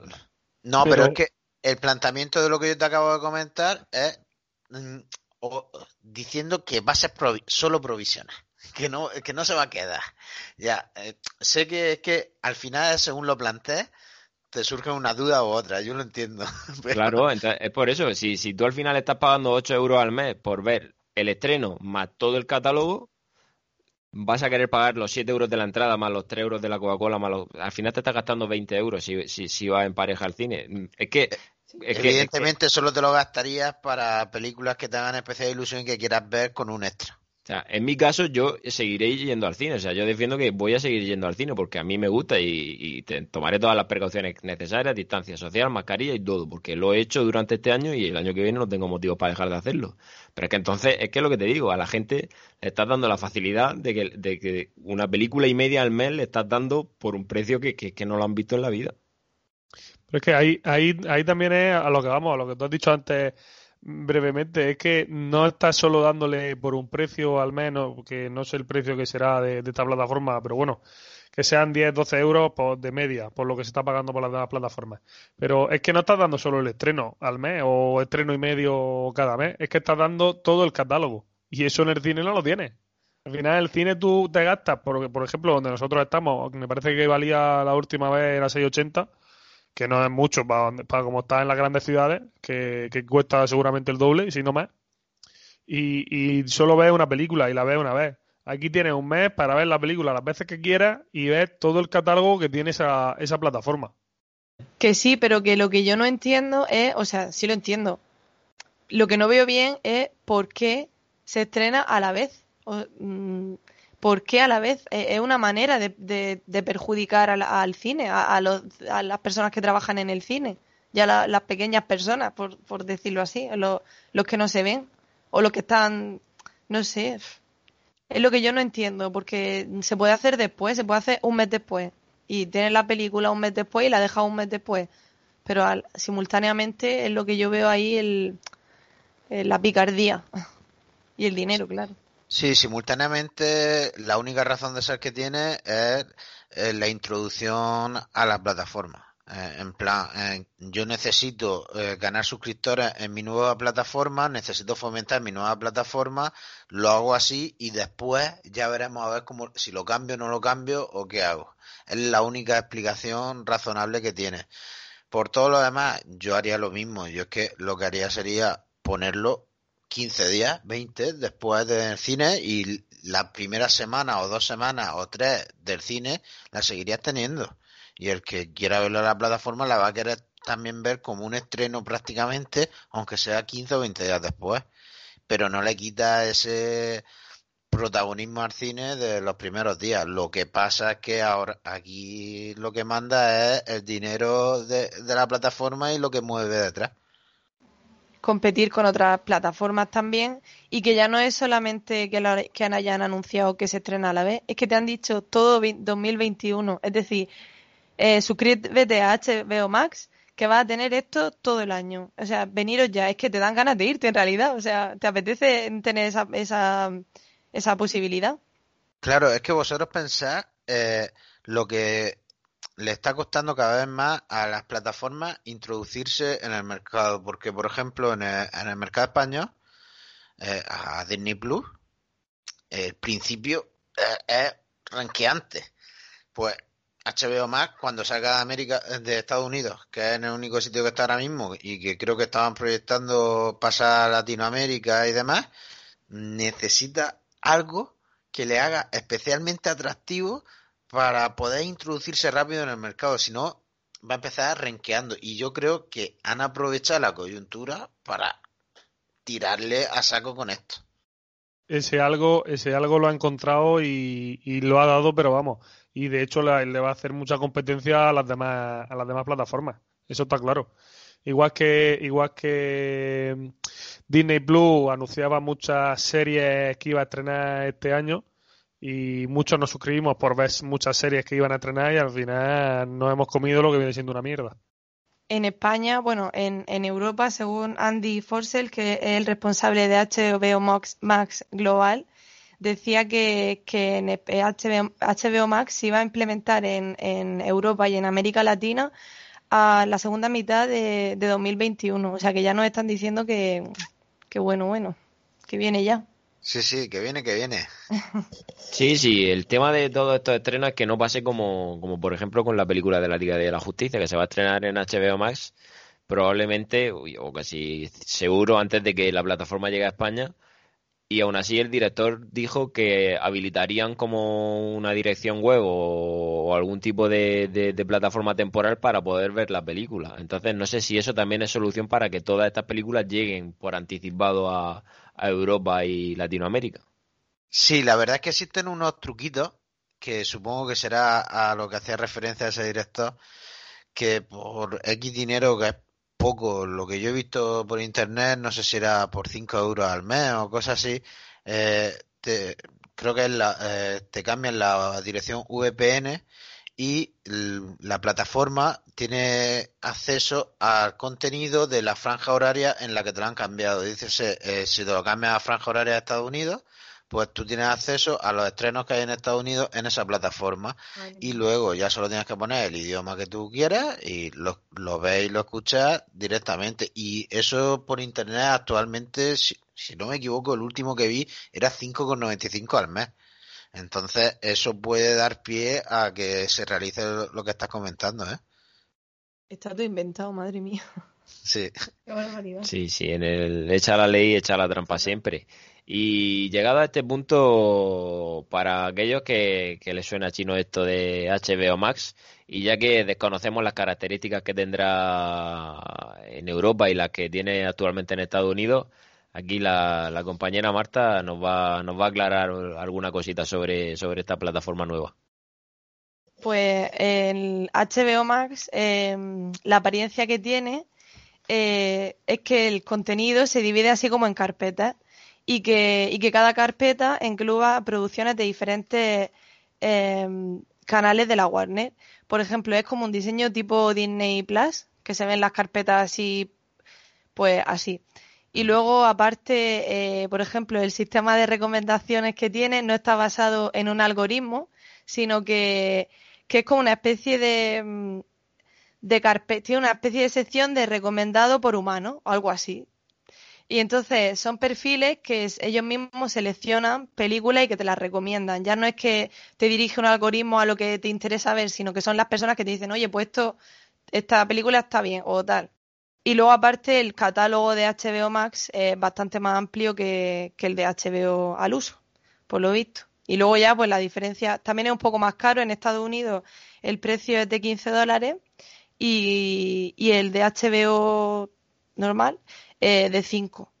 No, Pero- pero... es que el planteamiento de lo que yo te acabo de comentar es mm, o- diciendo que va a ser provi- solo provisional, [laughs] que no, que no se va a quedar. Ya, eh, sé que es que al final, según lo plantees, te surgen una duda u otra, yo lo entiendo. [laughs] pero- Claro, entonces, es por eso. Si, si tú al final estás pagando 8 euros al mes por ver el estreno más todo el catálogo, vas a querer pagar los 7 euros de la entrada más los 3 euros de la Coca-Cola más los... Al final te estás gastando 20 euros si, si, si vas en pareja al cine. Es que... Es que, es que- Evidentemente solo te lo gastarías para películas que te hagan especial ilusión y que quieras ver con un extra. O sea, en mi caso yo seguiré yendo al cine. O sea, yo defiendo que voy a seguir yendo al cine porque a mí me gusta y, te- tomaré todas las precauciones necesarias, distancia social, mascarilla y todo, porque lo he hecho durante este año y el año que viene no tengo motivos para dejar de hacerlo. Pero es que entonces, es que es lo que te digo, a la gente le estás dando la facilidad de que, de que una película y media al mes le estás dando por un precio que, que, que no lo han visto en la vida. Pero es que ahí, ahí, ahí también es a lo que vamos, a lo que tú has dicho antes brevemente, es que no estás solo dándole por un precio al menos, que no sé el precio que será de, esta plataforma, pero bueno, que sean 10, 12 euros por, de media, por lo que se está pagando por las plataformas. Pero es que no estás dando solo el estreno al mes o estreno y medio cada mes, es que estás dando todo el catálogo. Y eso en el cine no lo tienes. Al final el cine tú te gastas, porque por ejemplo, donde nosotros estamos, me parece que valía la última vez era 6,80 que no es mucho para, para como está en las grandes ciudades, que, que cuesta seguramente el doble, si no más. Y, y solo ves una película y la ves una vez. Aquí tienes un mes para ver la película las veces que quieras y ves todo el catálogo que tiene esa, esa plataforma. Que sí, pero que lo que yo no entiendo es, o sea, sí lo entiendo. Lo que no veo bien es por qué se estrena a la vez. O, mm, ¿Por qué a la vez? Eh, Es una manera de, perjudicar al, cine, a, los- a las personas que trabajan en el cine, y a la- las pequeñas personas, por, por decirlo así, los, los que no se ven, o los que están, no sé. Es lo que yo no entiendo, porque se puede hacer después, se puede hacer un mes después y tienes la película un mes después y la dejas un mes después. Pero al- simultáneamente es lo que yo veo ahí el, eh, la picardía [laughs] y el dinero, claro. Sí, simultáneamente la única razón de ser que tiene es eh, la introducción a la plataforma. Eh, en plan, yo necesito eh, ganar suscriptores en mi nueva plataforma, necesito fomentar mi nueva plataforma, lo hago así y después ya veremos a ver cómo, si lo cambio o no lo cambio o qué hago. Es la única explicación razonable que tiene. Por todo lo demás, yo haría lo mismo. Yo es que lo que haría sería ponerlo 15 días, 20 después del cine y la primera semana o dos semanas o tres del cine la seguirías teniendo. Y el que quiera verlo en la plataforma la va a querer también ver como un estreno prácticamente, aunque sea 15 o 20 días después. Pero no le quita ese protagonismo al cine de los primeros días. Lo que pasa es que ahora aquí lo que manda es el dinero de, de la plataforma y lo que mueve detrás. Competir con otras plataformas también y que ya no es solamente que, lo- que hayan anunciado que se estrena a la vez, es que te han dicho todo vi- 2021. Es decir, eh, suscríbete a HBO Max que vas a tener esto todo el año. O sea, veniros ya, es que te dan ganas de irte en realidad. O sea, te apetece tener esa, esa, esa posibilidad. Claro, es que vosotros pensáis eh, lo que le está costando cada vez más a las plataformas introducirse en el mercado, porque por ejemplo en el, en el mercado español, eh, a Disney Plus, el principio es ranqueante. Pues HBO Max, cuando salga de América, de Estados Unidos, que es el único sitio que está ahora mismo y que creo que estaban proyectando pasar a Latinoamérica y demás, necesita algo que le haga especialmente atractivo para poder introducirse rápido en el mercado. Si no, va a empezar renqueando. Y yo creo que han aprovechado la coyuntura para tirarle a saco con esto. Ese algo, ese algo lo ha encontrado y, y lo ha dado, pero vamos. Y de hecho le, le va a hacer mucha competencia a las demás, a las demás plataformas. Eso está claro. Igual que, igual que Disney Plus anunciaba muchas series que iba a estrenar este año y muchos nos suscribimos por ver muchas series que iban a estrenar y al final nos hemos comido lo que viene siendo una mierda. en España, bueno, en, en Europa, según Andy Forsell, que es el responsable de HBO Max, Max Global, decía que, que en HBO, HBO Max se iba a implementar en, en Europa y en América Latina a la segunda mitad de, de 2021. O sea que ya nos están diciendo que, que bueno, bueno, que viene ya. Sí, sí, que viene, que viene. Sí, sí, el tema de todos estos estrenos es que no pase como, como por ejemplo con la película de la Liga de la Justicia, que se va a estrenar en HBO Max, probablemente, o casi seguro, antes de que la plataforma llegue a España. Y aún así el director dijo que habilitarían como una dirección web o, algún tipo de, de plataforma temporal para poder ver la película. Entonces no sé si eso también es solución para que todas estas películas lleguen por anticipado a, a Europa y Latinoamérica. Sí, la verdad es que existen unos truquitos que supongo que será a lo que hacía referencia ese director, que por X dinero, que es poco, lo que yo he visto por internet, no sé si era por 5 euros al mes o cosas así, eh, creo que eh, te cambian la dirección VPN y la plataforma tiene acceso al contenido de la franja horaria en la que te lo han cambiado. Dice, eh, si te lo cambias a franja horaria de Estados Unidos, pues tú tienes acceso a los estrenos que hay en Estados Unidos en esa plataforma y luego ya solo tienes que poner el idioma que tú quieras y lo, lo ves y lo escuchas directamente. Y eso por internet actualmente, si, si no me equivoco, el último que vi era 5,95 al mes. Entonces, eso puede dar pie a que se realice lo que estás comentando, ¿eh? Está todo inventado, madre mía. [laughs] Sí. Qué barbaridad. Sí, sí, en el echa la ley, echa la trampa siempre. Y llegado a este punto, para aquellos que, que les suena chino esto de HBO Max, y ya que desconocemos las características que tendrá en Europa y las que tiene actualmente en Estados Unidos, Aquí la, compañera Marta nos va, nos va a aclarar alguna cosita sobre, sobre esta plataforma nueva. Pues el HBO Max, eh, la apariencia que tiene eh, es que el contenido se divide así como en carpetas y que, y que cada carpeta incluya producciones de diferentes eh, canales de la Warner. Por ejemplo, es como un diseño tipo Disney Plus, que se ven las carpetas así, pues así. Y luego, aparte, eh, por ejemplo, el sistema de recomendaciones que tiene no está basado en un algoritmo, sino que, es como una especie de, mm, carpeta, tiene una especie de sección de recomendado por humano, o algo así. Y entonces son perfiles que ellos mismos seleccionan películas y que te las recomiendan. Ya no es que te dirige un algoritmo a lo que te interesa ver, sino que son las personas que te dicen, oye, pues esto, esta película está bien, o tal. Y luego, aparte, el catálogo de HBO Max es bastante más amplio que, el de HBO al uso, por lo visto. Y luego ya, pues la diferencia también es un poco más caro. En Estados Unidos el precio es de 15 dólares y, el de HBO normal eh, de 5.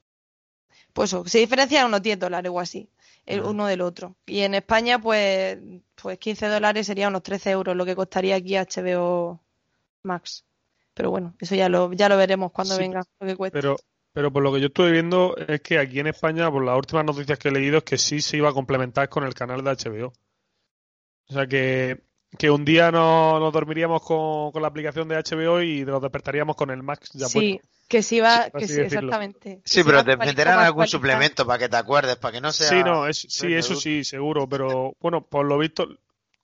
Pues eso, se diferencia unos 10 dólares o así, el uno del otro. Y en España, pues, pues 15 dólares sería unos 13 euros lo que costaría aquí HBO Max. Pero bueno, eso ya lo, ya lo veremos cuando venga lo que cueste. Pero, pero por lo que yo estuve viendo es que aquí en España, por las últimas noticias que he leído, es que sí se iba a complementar con el canal de HBO. O sea que, que un día nos, nos dormiríamos con, la aplicación de HBO y nos despertaríamos con el Max ya Sí, que sí va, que sí, exactamente. Sí, pero te meterán algún suplemento para que te acuerdes, para que no sea... Sí, no, sí, eso sí, seguro, pero bueno, por lo visto,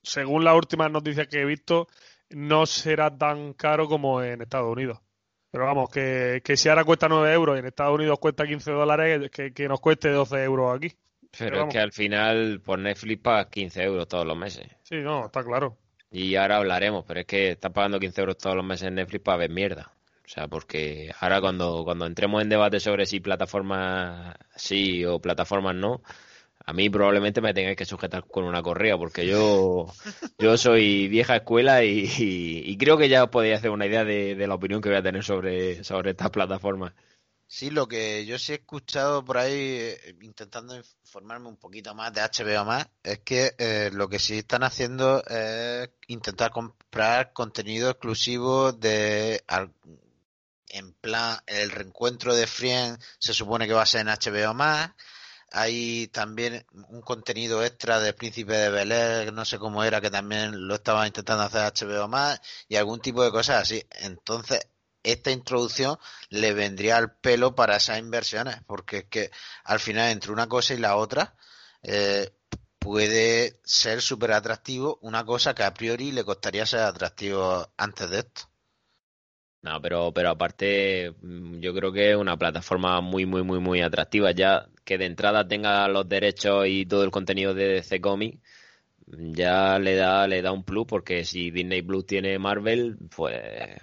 según las últimas noticias que he visto, no será tan caro como en Estados Unidos. Pero vamos, que, que si ahora cuesta 9 euros y en Estados Unidos cuesta 15 dólares, que, que nos cueste 12 euros aquí. Pero, es que al final por Netflix pagas 15 euros todos los meses. Sí, no, está claro. Y ahora hablaremos, pero es que estás pagando 15 euros todos los meses en Netflix para ver mierda. O sea, porque ahora cuando, cuando entremos en debate sobre si plataformas sí o plataformas no, a mí probablemente me tengáis que sujetar con una correa, porque yo, [laughs] yo soy vieja escuela y, creo que ya os podéis hacer una idea de, la opinión que voy a tener sobre, sobre estas plataformas. Sí, lo que yo sí he escuchado por ahí, eh, intentando informarme un poquito más de HBO más, es que eh, lo que sí están haciendo es intentar comprar contenido exclusivo de en plan el reencuentro de Friends se supone que va a ser en HBO más hay también un contenido extra de Príncipe de Bel no sé cómo era, que también lo estaba intentando hacer HBO más, y algún tipo de cosas así. Entonces, esta introducción le vendría al pelo para esas inversiones, porque es que al final entre una cosa y la otra eh, puede ser súper atractivo una cosa que a priori le costaría ser atractivo antes de esto. No, pero, pero aparte, mm, yo creo que es una plataforma muy, muy, muy, muy atractiva. Ya que de entrada tenga los derechos y todo el contenido de DC Comics, ya le da, le da un plus, porque si Disney Plus tiene Marvel, pues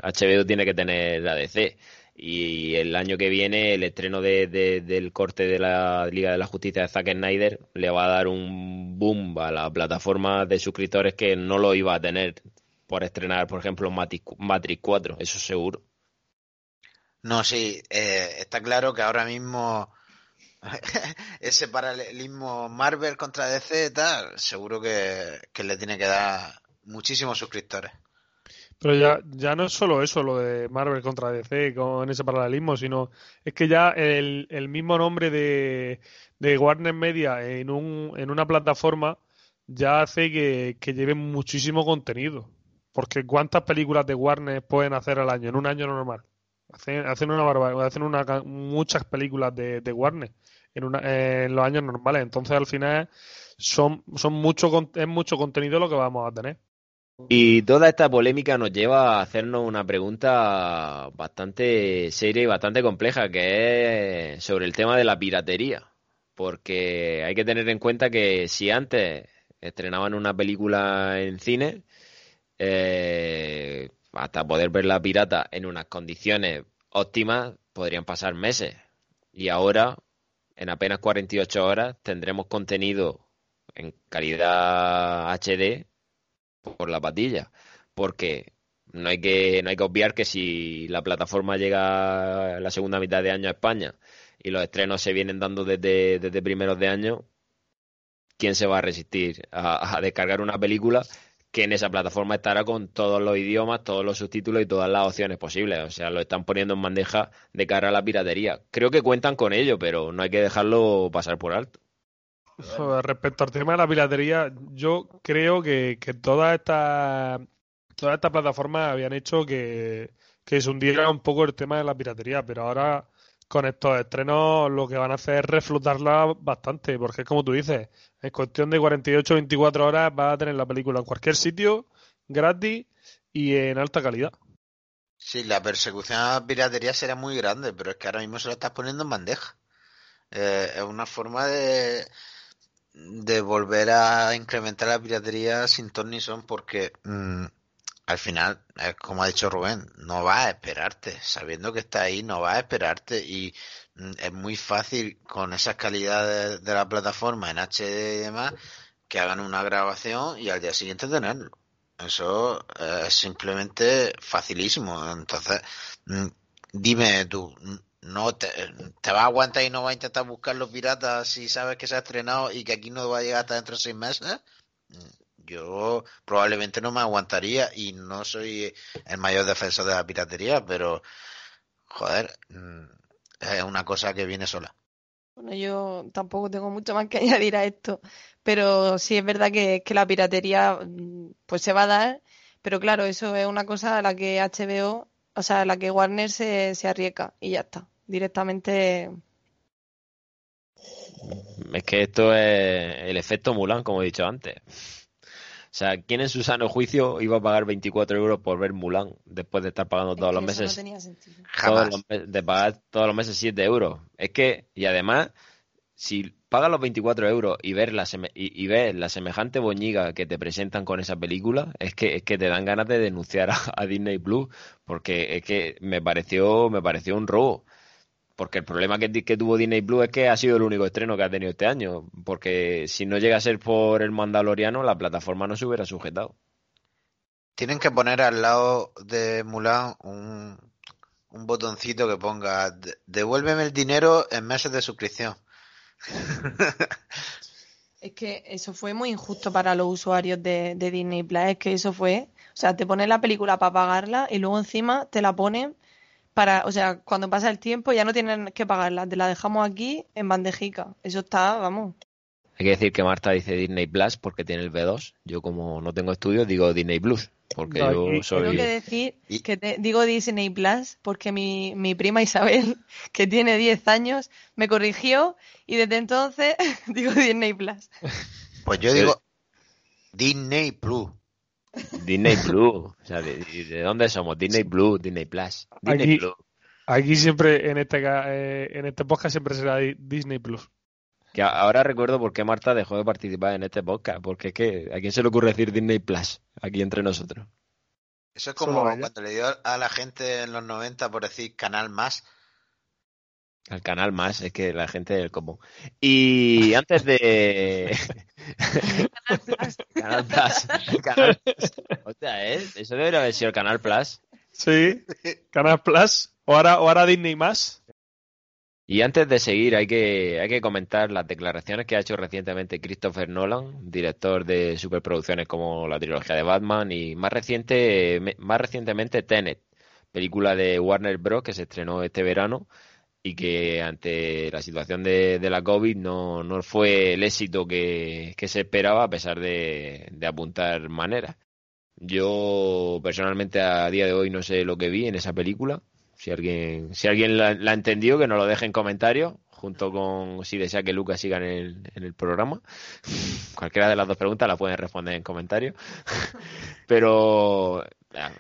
HBO tiene que tener la DC. Y el año que viene, el estreno de, del corte de la Liga de la Justicia de Zack Snyder le va a dar un boom a la plataforma de suscriptores que no lo iba a tener por estrenar, por ejemplo, Matrix 4, eso seguro. No, sí, eh, está claro que ahora mismo [laughs] ese paralelismo Marvel contra DC tal, seguro que, le tiene que dar muchísimos suscriptores. Pero ya, ya no es solo eso, lo de Marvel contra DC con ese paralelismo, sino es que ya el, el mismo nombre de, de Warner Media en, un, en una plataforma ya hace que, que lleven muchísimo contenido. Porque ¿cuántas películas de Warner pueden hacer al año, en un año normal? Hacen, hacen una barbaridad, hacen una, muchas películas de, Warner en, en los años normales. Entonces, al final, son, son mucho, es mucho contenido lo que vamos a tener. Y toda esta polémica nos lleva a hacernos una pregunta bastante seria y bastante compleja, que es sobre el tema de la piratería. Porque hay que tener en cuenta que si antes estrenaban una película en cine, eh, hasta poder ver la pirata en unas condiciones óptimas, podrían pasar meses. Y ahora, en apenas 48 horas, tendremos contenido en calidad HD por la patilla. Porque no hay que, no hay que obviar que si la plataforma llega la segunda mitad de año a España y los estrenos se vienen dando desde, desde primeros de año, ¿quién se va a resistir a descargar una película que en esa plataforma estará con todos los idiomas, todos los subtítulos y todas las opciones posibles. O sea, lo están poniendo en bandeja de cara a la piratería. Creo que cuentan con ello, pero no hay que dejarlo pasar por alto. Respecto al tema de la piratería, yo creo que, que todas estas todas estas plataformas habían hecho que, que se hundiera un poco el tema de la piratería, pero ahora con estos estrenos lo que van a hacer es reflotarla bastante, porque es como tú dices, en cuestión de 48 24 horas vas a tener la película en cualquier sitio, gratis y en alta calidad. Sí, la persecución a la piratería será muy grande, pero es que ahora mismo se lo estás poniendo en bandeja. Eh, es una forma de, de volver a incrementar la piratería sin ton son, porque mm, al final, como ha dicho Rubén, no va a esperarte, sabiendo que está ahí, no va a esperarte y mm, es muy fácil con esas calidades de la plataforma en HD y demás que hagan una grabación y al día siguiente tenerlo. Eso es simplemente facilísimo. Entonces, mm, dime tú, no te, te vas a aguantar y no vas a intentar buscar los piratas si sabes que se ha estrenado y que aquí no va a llegar hasta dentro de seis meses yo probablemente no me aguantaría y no soy el mayor defensor de la piratería, pero joder, mm, es una cosa que viene sola. Bueno, yo tampoco tengo mucho más que [laughs] añadir a esto, pero sí es verdad que, que la piratería mm, pues se va a dar, pero claro, eso es una cosa a la que HBO, o sea, a la que Warner se, se arriesga y ya está, directamente es que esto es el efecto Mulan, como he dicho antes. O sea, ¿quién en su sano juicio iba a pagar 24 euros por ver Mulan después de estar pagando todos los meses? No tenía sentido. de pagar todos los meses 7 euros. Es que, y además, si pagas los 24 euros y ver la y, ves la semejante boñiga que te presentan con esa película, es que, es que te dan ganas de denunciar a, a Disney Plus, porque es que me pareció, me pareció un robo. Porque el problema que, tuvo Disney Plus es que ha sido el único estreno que ha tenido este año. Porque si no llega a ser por el Mandaloriano, la plataforma no se hubiera sujetado. Tienen que poner al lado de Mulan un, un botoncito que ponga devuélveme el dinero en meses de suscripción. [laughs] es que eso fue muy injusto para los usuarios de, de Disney Plus. Es que eso fue. O sea, te ponen la película para pagarla y luego encima te la ponen para, o sea, cuando pasa el tiempo ya no tienen que pagarla, te la dejamos aquí en bandejica. Eso está, vamos. Hay que decir que Marta dice Disney Plus porque tiene el B2. Yo como no tengo estudios digo Disney Plus porque No, yo soy... Tengo que decir Y- que te- digo Disney Plus porque mi, mi prima Isabel, [laughs] que tiene 10 años, me corrigió y desde entonces [laughs] digo Disney Plus. Pues yo digo Disney Plus. Disney Plus. O sea, ¿de, de dónde somos? Disney Plus, Disney Plus. Disney Aquí- Plus. Aquí siempre, en este, ca- eh, en este podcast, siempre será Di- Disney Plus. Que ahora recuerdo por qué Marta dejó de participar en este podcast. Porque es que, ¿a quién se le ocurre decir Disney Plus? Aquí entre nosotros. Eso es como cuando le dio a la gente en los 90 por decir Canal Más. Al canal más, es que la gente del común. Y antes de. [laughs] Canal Plus. Canal Plus. Hostia, ¿eh? Eso debería haber sido el Canal Plus. Sí, Canal Plus. O ahora, o ahora Disney más. Y antes de seguir, hay que, hay que comentar las declaraciones que ha hecho recientemente Christopher Nolan, director de superproducciones como la trilogía de Batman y más, reciente, más recientemente Tenet, película de Warner Bros. que se estrenó este verano y que ante la situación de, la COVID no, no fue el éxito que, se esperaba a pesar de, apuntar maneras. Yo personalmente a día de hoy no sé lo que vi en esa película. Si alguien, si alguien la, la entendió, que nos lo deje en comentarios, junto con si desea que Lucas siga en el, en el programa. [laughs] Cualquiera de las dos preguntas la pueden responder en comentarios. [laughs] Pero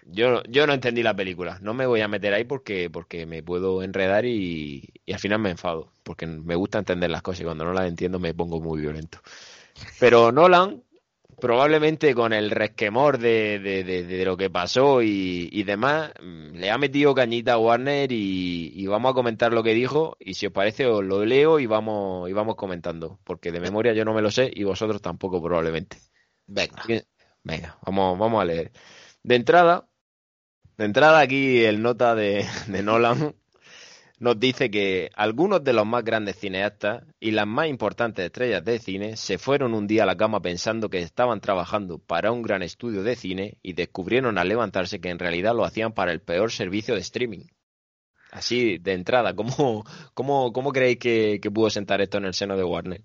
yo, yo no entendí la película. No me voy a meter ahí porque, porque me puedo enredar y, y al final me enfado. Porque me gusta entender las cosas y cuando no las entiendo me pongo muy violento. Pero Nolan, probablemente con el resquemor de, de, de- de lo que pasó y, y demás, mm, le ha metido cañita a Warner y, y vamos a comentar lo que dijo y si os parece os lo leo y vamos, y vamos comentando, porque de memoria yo no me lo sé y vosotros tampoco probablemente. Venga. Venga, vamos, vamos a leer. De entrada, de entrada aquí el nota de, Nolan nos dice que algunos de los más grandes cineastas y las más importantes estrellas de cine se fueron un día a la cama pensando que estaban trabajando para un gran estudio de cine y descubrieron al levantarse que en realidad lo hacían para el peor servicio de streaming. Así, de entrada, ¿cómo, cómo, cómo creéis que, que pudo sentar esto en el seno de Warner?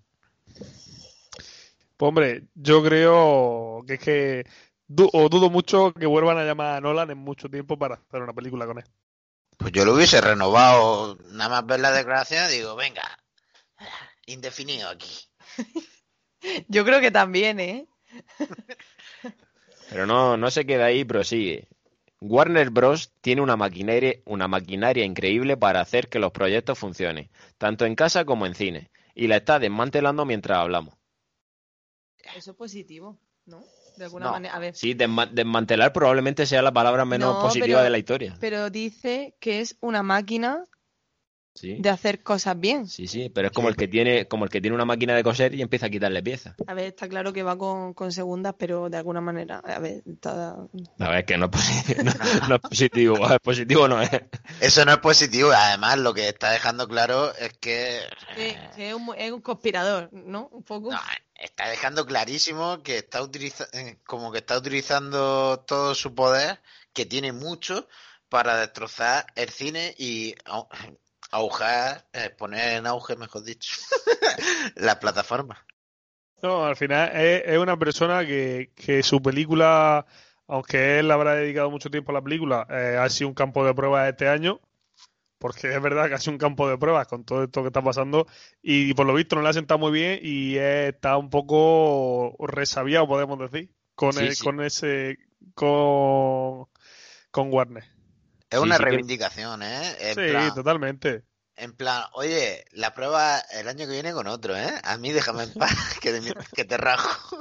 Pues hombre, yo creo que es que du- o dudo mucho que vuelvan a llamar a Nolan en mucho tiempo para hacer una película con él. Pues yo lo hubiese renovado. Nada más ver la declaración, digo, venga. Indefinido aquí. [laughs] Yo creo que también, ¿eh? [laughs] Pero no, no se queda ahí, prosigue. Warner Bros. tiene una maquinaria, una maquinaria increíble para hacer que los proyectos funcionen, tanto en casa como en cine, y la está desmantelando mientras hablamos. Eso es positivo, ¿no? De alguna No, manera. A ver, Sí, desma- desmantelar probablemente sea la palabra menos No, positiva pero- de la historia. pero dice que es una máquina Sí, de hacer cosas bien. sí, sí, pero es como el que tiene, como el que tiene una máquina de coser y empieza a quitarle piezas. A ver, está claro que va con, con segundas, pero de alguna manera, a ver, está... A ver, que no es, posi- [laughs] no- no es positivo, a ver, positivo no es. Eso no es positivo. Además, lo que está dejando claro es que. que es, un, es un conspirador, ¿no? Un poco. No, está dejando clarísimo que está utilizando, como que está utilizando todo su poder, que tiene mucho, para destrozar el cine y au- [clears throat] aujar, eh, poner en auge, mejor dicho, [laughs] la plataforma. No, al final es, una persona que, que su película, aunque él habrá dedicado mucho tiempo a la película, eh, ha sido un campo de pruebas este año, porque es verdad que ha sido un campo de pruebas con todo esto que está pasando y por lo visto no le ha sentado muy bien y está un poco resabiado, podemos decir, con, Sí, el- sí. con ese, con, con Warner. Es Sí, una reivindicación, ¿eh? En, Sí, plan, totalmente. en plan, oye, la prueba el año que viene con otro, ¿eh? A mí déjame en paz, [laughs] que, te- que te rajo.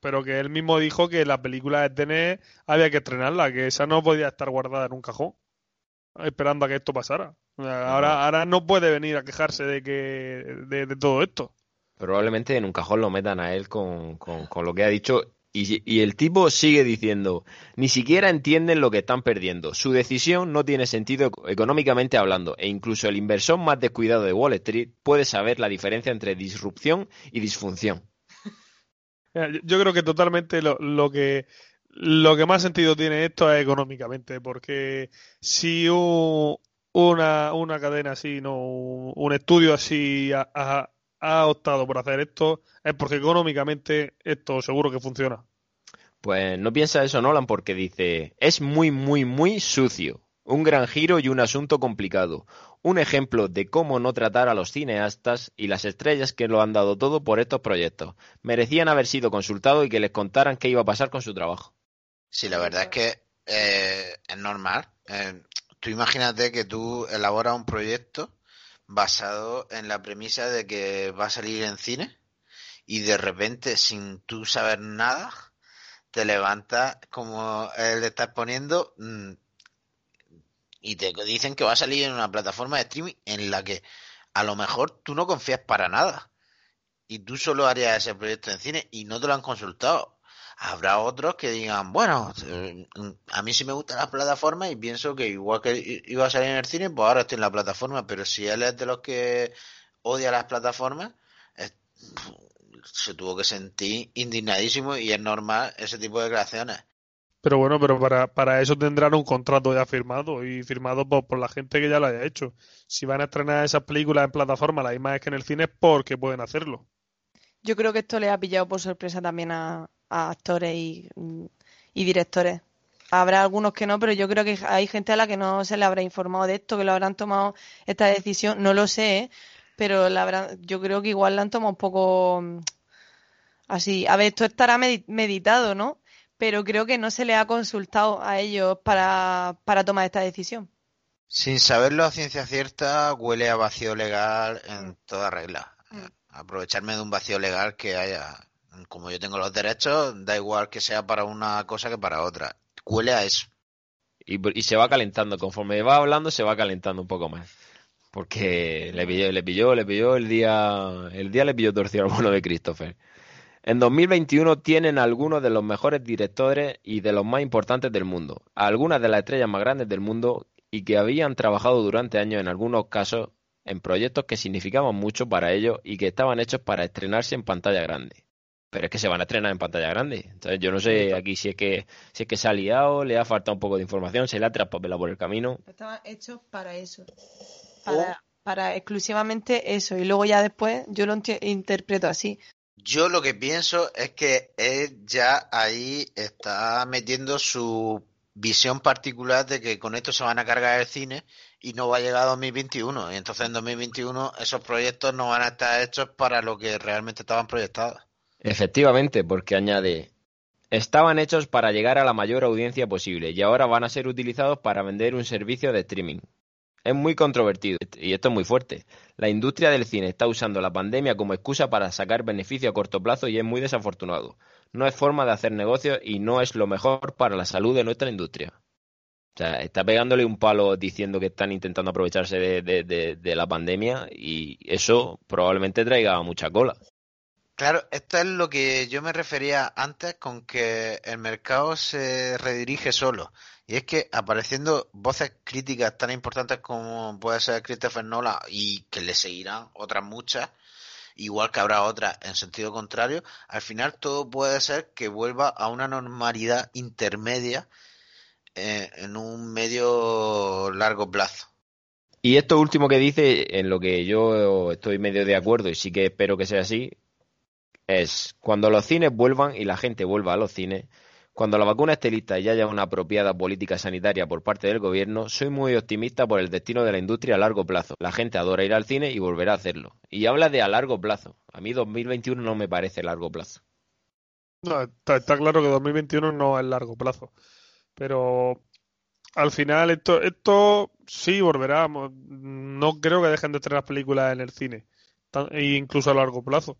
Pero que él mismo dijo que la película de Tenet había que estrenarla, que esa no podía estar guardada en un cajón, esperando a que esto pasara. Ahora, ahora no puede venir a quejarse de que de, de todo esto. Probablemente en un cajón lo metan a él con, con- con lo que ha dicho. Y, y el tipo sigue diciendo, ni siquiera entienden lo que están perdiendo. Su decisión no tiene sentido eco- económicamente hablando. E incluso el inversor más descuidado de Wall Street puede saber la diferencia entre disrupción y disfunción. Yo creo que totalmente lo, lo que lo que más sentido tiene esto es económicamente, porque si un- una, cadena así, no un estudio así a- a- ha optado por hacer esto es porque económicamente esto seguro que funciona. Pues no piensa eso Nolan porque dice, es muy, muy, muy sucio. Un gran giro y un asunto complicado. Un ejemplo de cómo no tratar a los cineastas y las estrellas que lo han dado todo por estos proyectos. Merecían haber sido consultados y que les contaran qué iba a pasar con su trabajo. Sí, la verdad es que eh, es normal. Eh, tú imagínate que tú elaboras un proyecto basado en la premisa de que va a salir en cine y de repente, sin tú saber nada, te levantas como él le está exponiendo mm, y te dicen que va a salir en una plataforma de streaming en la que a lo mejor tú no confías para nada y tú solo harías ese proyecto en cine y no te lo han consultado. Habrá otros que digan, bueno, eh, a mí sí me gustan las plataformas y pienso que igual que iba a salir en el cine, pues ahora estoy en la plataforma, pero si él es de los que odia las plataformas, se tuvo que sentir indignadísimo y es normal ese tipo de declaraciones. Pero bueno, pero para, para eso tendrán un contrato ya firmado y firmado por, por, la gente que ya lo haya hecho. Si van a estrenar esas películas en plataforma, la misma es que en el cine, es porque pueden hacerlo. Yo creo que esto le ha pillado por sorpresa también a, a actores y, y, directores. Habrá algunos que no, pero yo creo que hay gente a la que no se le habrá informado de esto, que lo habrán tomado esta decisión. No lo sé, ¿eh? pero la habrán, yo creo que igual la han tomado un poco así. A ver, esto estará meditado, ¿no? Pero creo que no se le ha consultado a ellos para, para tomar esta decisión. Sin saberlo a ciencia cierta, huele a vacío legal en toda regla. Mm. Aprovecharme de un vacío legal que haya. Como yo tengo los derechos, da igual que sea para una cosa que para otra. Huele a eso. Y, y se va calentando. Conforme va hablando, se va calentando un poco más. Porque le pilló, le pilló, le pilló el día. El día le pilló torcido al bueno de Christopher. En 2021 tienen algunos de los mejores directores y de los más importantes del mundo, algunas de las estrellas más grandes del mundo y que habían trabajado durante años en algunos casos en proyectos que significaban mucho para ellos y que estaban hechos para estrenarse en pantalla grande. Pero es que se van a estrenar en pantalla grande. Entonces yo no sé aquí si es que si es que se ha liado, le ha faltado un poco de información, se le ha traspapelado por el camino. Estaban hechos para eso. Para, para exclusivamente eso. Y luego ya después yo lo interpreto así. Yo lo que pienso es que él ya ahí está metiendo su visión particular de que con esto se van a cargar el cine y no va a llegar a 2021. Y entonces en 2021 esos proyectos no van a estar hechos para lo que realmente estaban proyectados. Efectivamente, porque añade, estaban hechos para llegar a la mayor audiencia posible y ahora van a ser utilizados para vender un servicio de streaming es muy controvertido y esto es muy fuerte. La industria del cine está usando la pandemia como excusa para sacar beneficio a corto plazo y es muy desafortunado. No es forma de hacer negocios y no es lo mejor para la salud de nuestra industria. O sea, está pegándole un palo diciendo que están intentando aprovecharse de, la pandemia y eso probablemente traiga mucha cola. Claro, esto es lo que yo me refería antes con que el mercado se redirige solo. Y es que apareciendo voces críticas tan importantes como puede ser Christopher Nolan y que le seguirán otras muchas, igual que habrá otras en sentido contrario, al final todo puede ser que vuelva a una normalidad intermedia eh, en un medio largo plazo. Y esto último que dice, en lo que yo estoy medio de acuerdo y sí que espero que sea así, es cuando los cines vuelvan y la gente vuelva a los cines, cuando la vacuna esté lista y haya una apropiada política sanitaria por parte del gobierno, soy muy optimista por el destino de la industria a largo plazo. La gente adora ir al cine y volverá a hacerlo. Y habla de a largo plazo. A mí 2021 no me parece largo plazo. No, está, claro que 2021 no es largo plazo. Pero al final esto, esto sí volverá. No creo que dejen de las películas en el cine, incluso a largo plazo.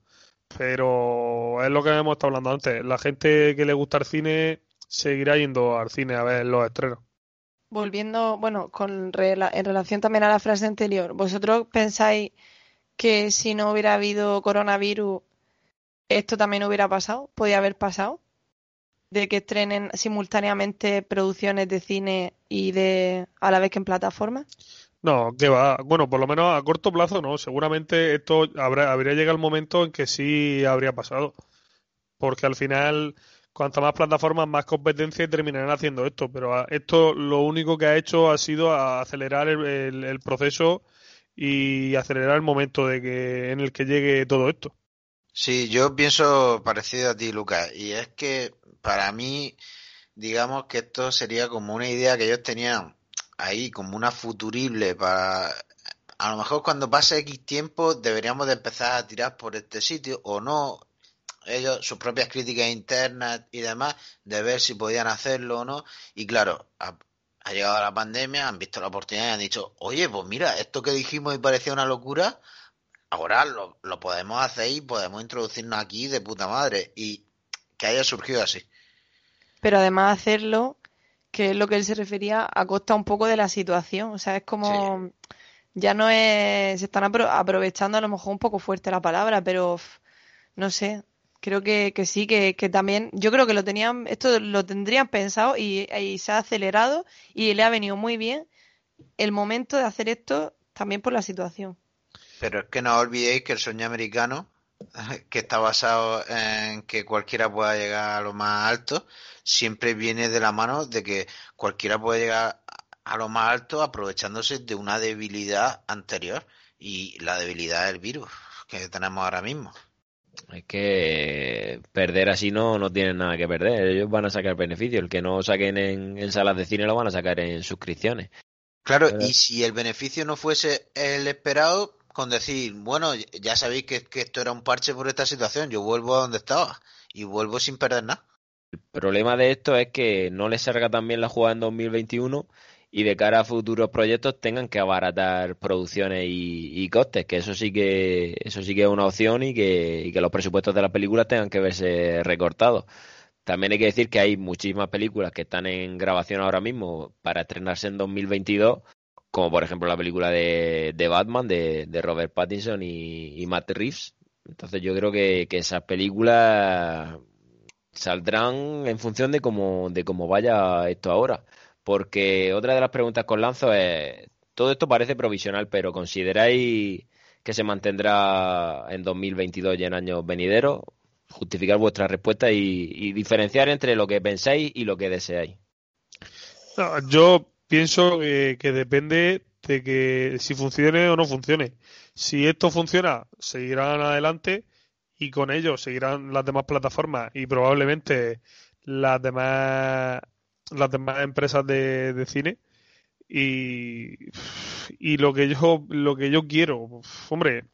Pero es lo que hemos estado hablando antes. La gente que le gusta el cine seguirá yendo al cine a ver los estrenos. Volviendo, bueno, con en relación también a la frase anterior, ¿vosotros pensáis que si no hubiera habido coronavirus, esto también hubiera pasado? ¿Podría haber pasado? De que estrenen simultáneamente producciones de cine y de a la vez que en plataformas. No, que va. Bueno, por lo menos a corto plazo no. Seguramente esto habrá, habría llegado el momento en que sí habría pasado. Porque al final, cuanto más plataformas, más competencia terminarán haciendo esto. Pero esto lo único que ha hecho ha sido acelerar el, proceso y acelerar el momento de que en el que llegue todo esto. Sí, yo pienso parecido a ti, Lucas, y es que para mí, digamos que esto sería como una idea que ellos tenían ahí, como una futurible para... A lo mejor cuando pase X tiempo deberíamos de empezar a tirar por este sitio o no, ellos sus propias críticas internas y demás, de ver si podían hacerlo o no. Y claro, ha, llegado la pandemia, han visto la oportunidad y han dicho, oye, pues mira, esto que dijimos y parecía una locura, ahora lo, lo podemos hacer y podemos introducirnos aquí de puta madre. Y que haya surgido así. Pero además hacerlo, que es lo que él se refería, a costa un poco de la situación. O sea, es como... Ya no es... Se están aprovechando a lo mejor un poco fuerte la palabra, pero... No sé, creo que, que sí, que, que, también, yo creo que lo tenían, esto lo tendrían pensado y, se ha acelerado y le ha venido muy bien el momento de hacer esto también por la situación. Pero es que no olvidéis que el sueño americano, que está basado en que cualquiera pueda llegar a lo más alto, siempre viene de la mano de que cualquiera puede llegar a lo más alto aprovechándose de una debilidad anterior y la debilidad del virus que tenemos ahora mismo. Es que perder así no, no tienen nada que perder. Ellos van a sacar beneficio. El que no saquen en, salas de cine lo van a sacar en suscripciones. Claro, y si el beneficio no fuese el esperado, con decir, bueno, ya sabéis que, que, esto era un parche por esta situación, yo vuelvo a donde estaba y vuelvo sin perder nada. El problema de esto es que no les salga también la jugada en 2021 y de cara a futuros proyectos tengan que abaratar producciones y, costes, que eso sí que eso sí que es una opción y que, los presupuestos de las películas tengan que verse recortados. También hay que decir que hay muchísimas películas que están en grabación ahora mismo para estrenarse en 2022, como por ejemplo la película de, Batman de, Robert Pattinson y, Matt Reeves. Entonces yo creo que, que esas películas saldrán en función de cómo, de cómo vaya esto ahora. Porque otra de las preguntas con lanzo es, todo esto parece provisional, pero ¿consideráis que se mantendrá en 2022 y en años venideros? Justificar vuestra respuesta y, diferenciar entre lo que pensáis y lo que deseáis. yo pienso que, depende de que si funcione o no funcione. Si esto funciona, seguirán adelante y con ello seguirán las demás plataformas y probablemente las demás las demás empresas de, cine y, y lo que yo lo que yo quiero hombre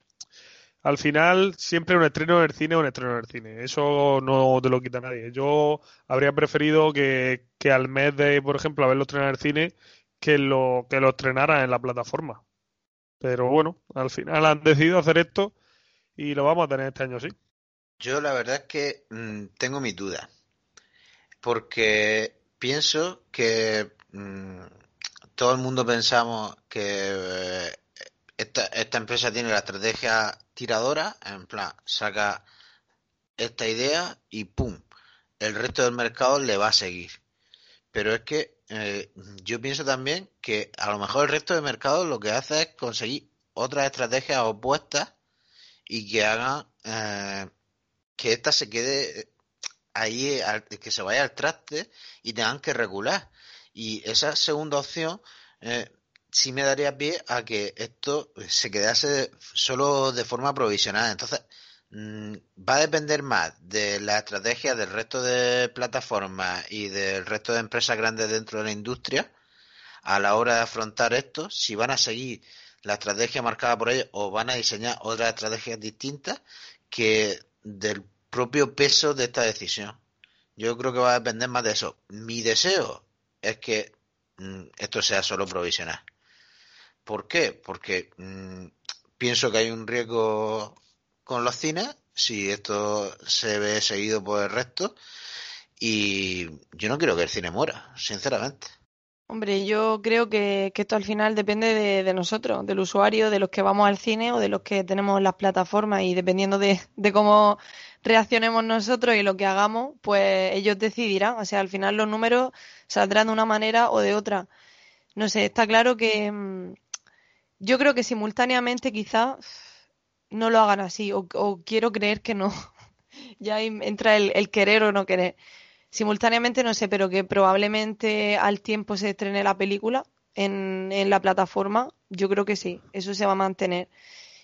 al final siempre un estreno en el cine un estreno en el cine. Eso no te lo quita nadie. Yo habría preferido que, al mes de por ejemplo haberlo estrenado en el cine que lo que lo estrenara en la plataforma. Pero bueno al final han decidido hacer esto y lo vamos a tener este año sí. Yo la verdad es que mm, tengo mis dudas. Porque pienso que mm, todo el mundo pensamos que eh, esta empresa tiene la estrategia tiradora, en plan, saca esta idea y ¡pum! El resto del mercado le va a seguir. Pero es que eh, yo pienso también que a lo mejor el resto del mercado lo que hace es conseguir otras estrategias opuestas y que hagan eh, que esta se quede ahí que se vaya al traste y tengan que regular. Y esa segunda opción eh, sí me daría pie a que esto se quedase solo de forma provisional. Entonces, mm, va a depender más de la estrategia del resto de plataformas y del resto de empresas grandes dentro de la industria a la hora de afrontar esto, si van a seguir la estrategia marcada por ellos o van a diseñar otras estrategias distintas que del propio peso de esta decisión. Yo creo que va a depender más de eso. Mi deseo es que mm, esto sea solo provisional. ¿Por qué? Porque mm, pienso que hay un riesgo con los cines si esto se ve seguido por el resto y yo no quiero que el cine muera, sinceramente. Hombre, yo creo que, esto al final depende de, nosotros, del usuario, de los que vamos al cine o de los que tenemos las plataformas y dependiendo de cómo reaccionemos nosotros y lo que hagamos, pues ellos decidirán. O sea, al final los números saldrán de una manera o de otra. No sé, está claro que mm, yo creo que simultáneamente quizás no lo hagan así o, quiero creer que no. [laughs] ya entra el, querer o no querer. Simultáneamente no sé, pero que probablemente al tiempo se estrene la película en, en la plataforma yo creo que sí, eso se va a mantener.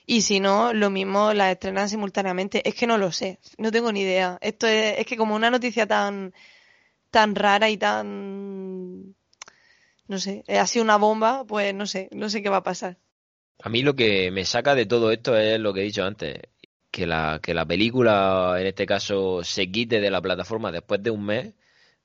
Y si no, lo mismo las estrenan simultáneamente. Es que no lo sé, no tengo ni idea. Esto es, es que como una noticia tan, tan rara y tan, no sé, ha sido una bomba, pues no sé, no sé qué va a pasar. A mí lo que me saca de todo esto es lo que he dicho antes, que la, que la película, en este caso, se quite de la plataforma después de un mes,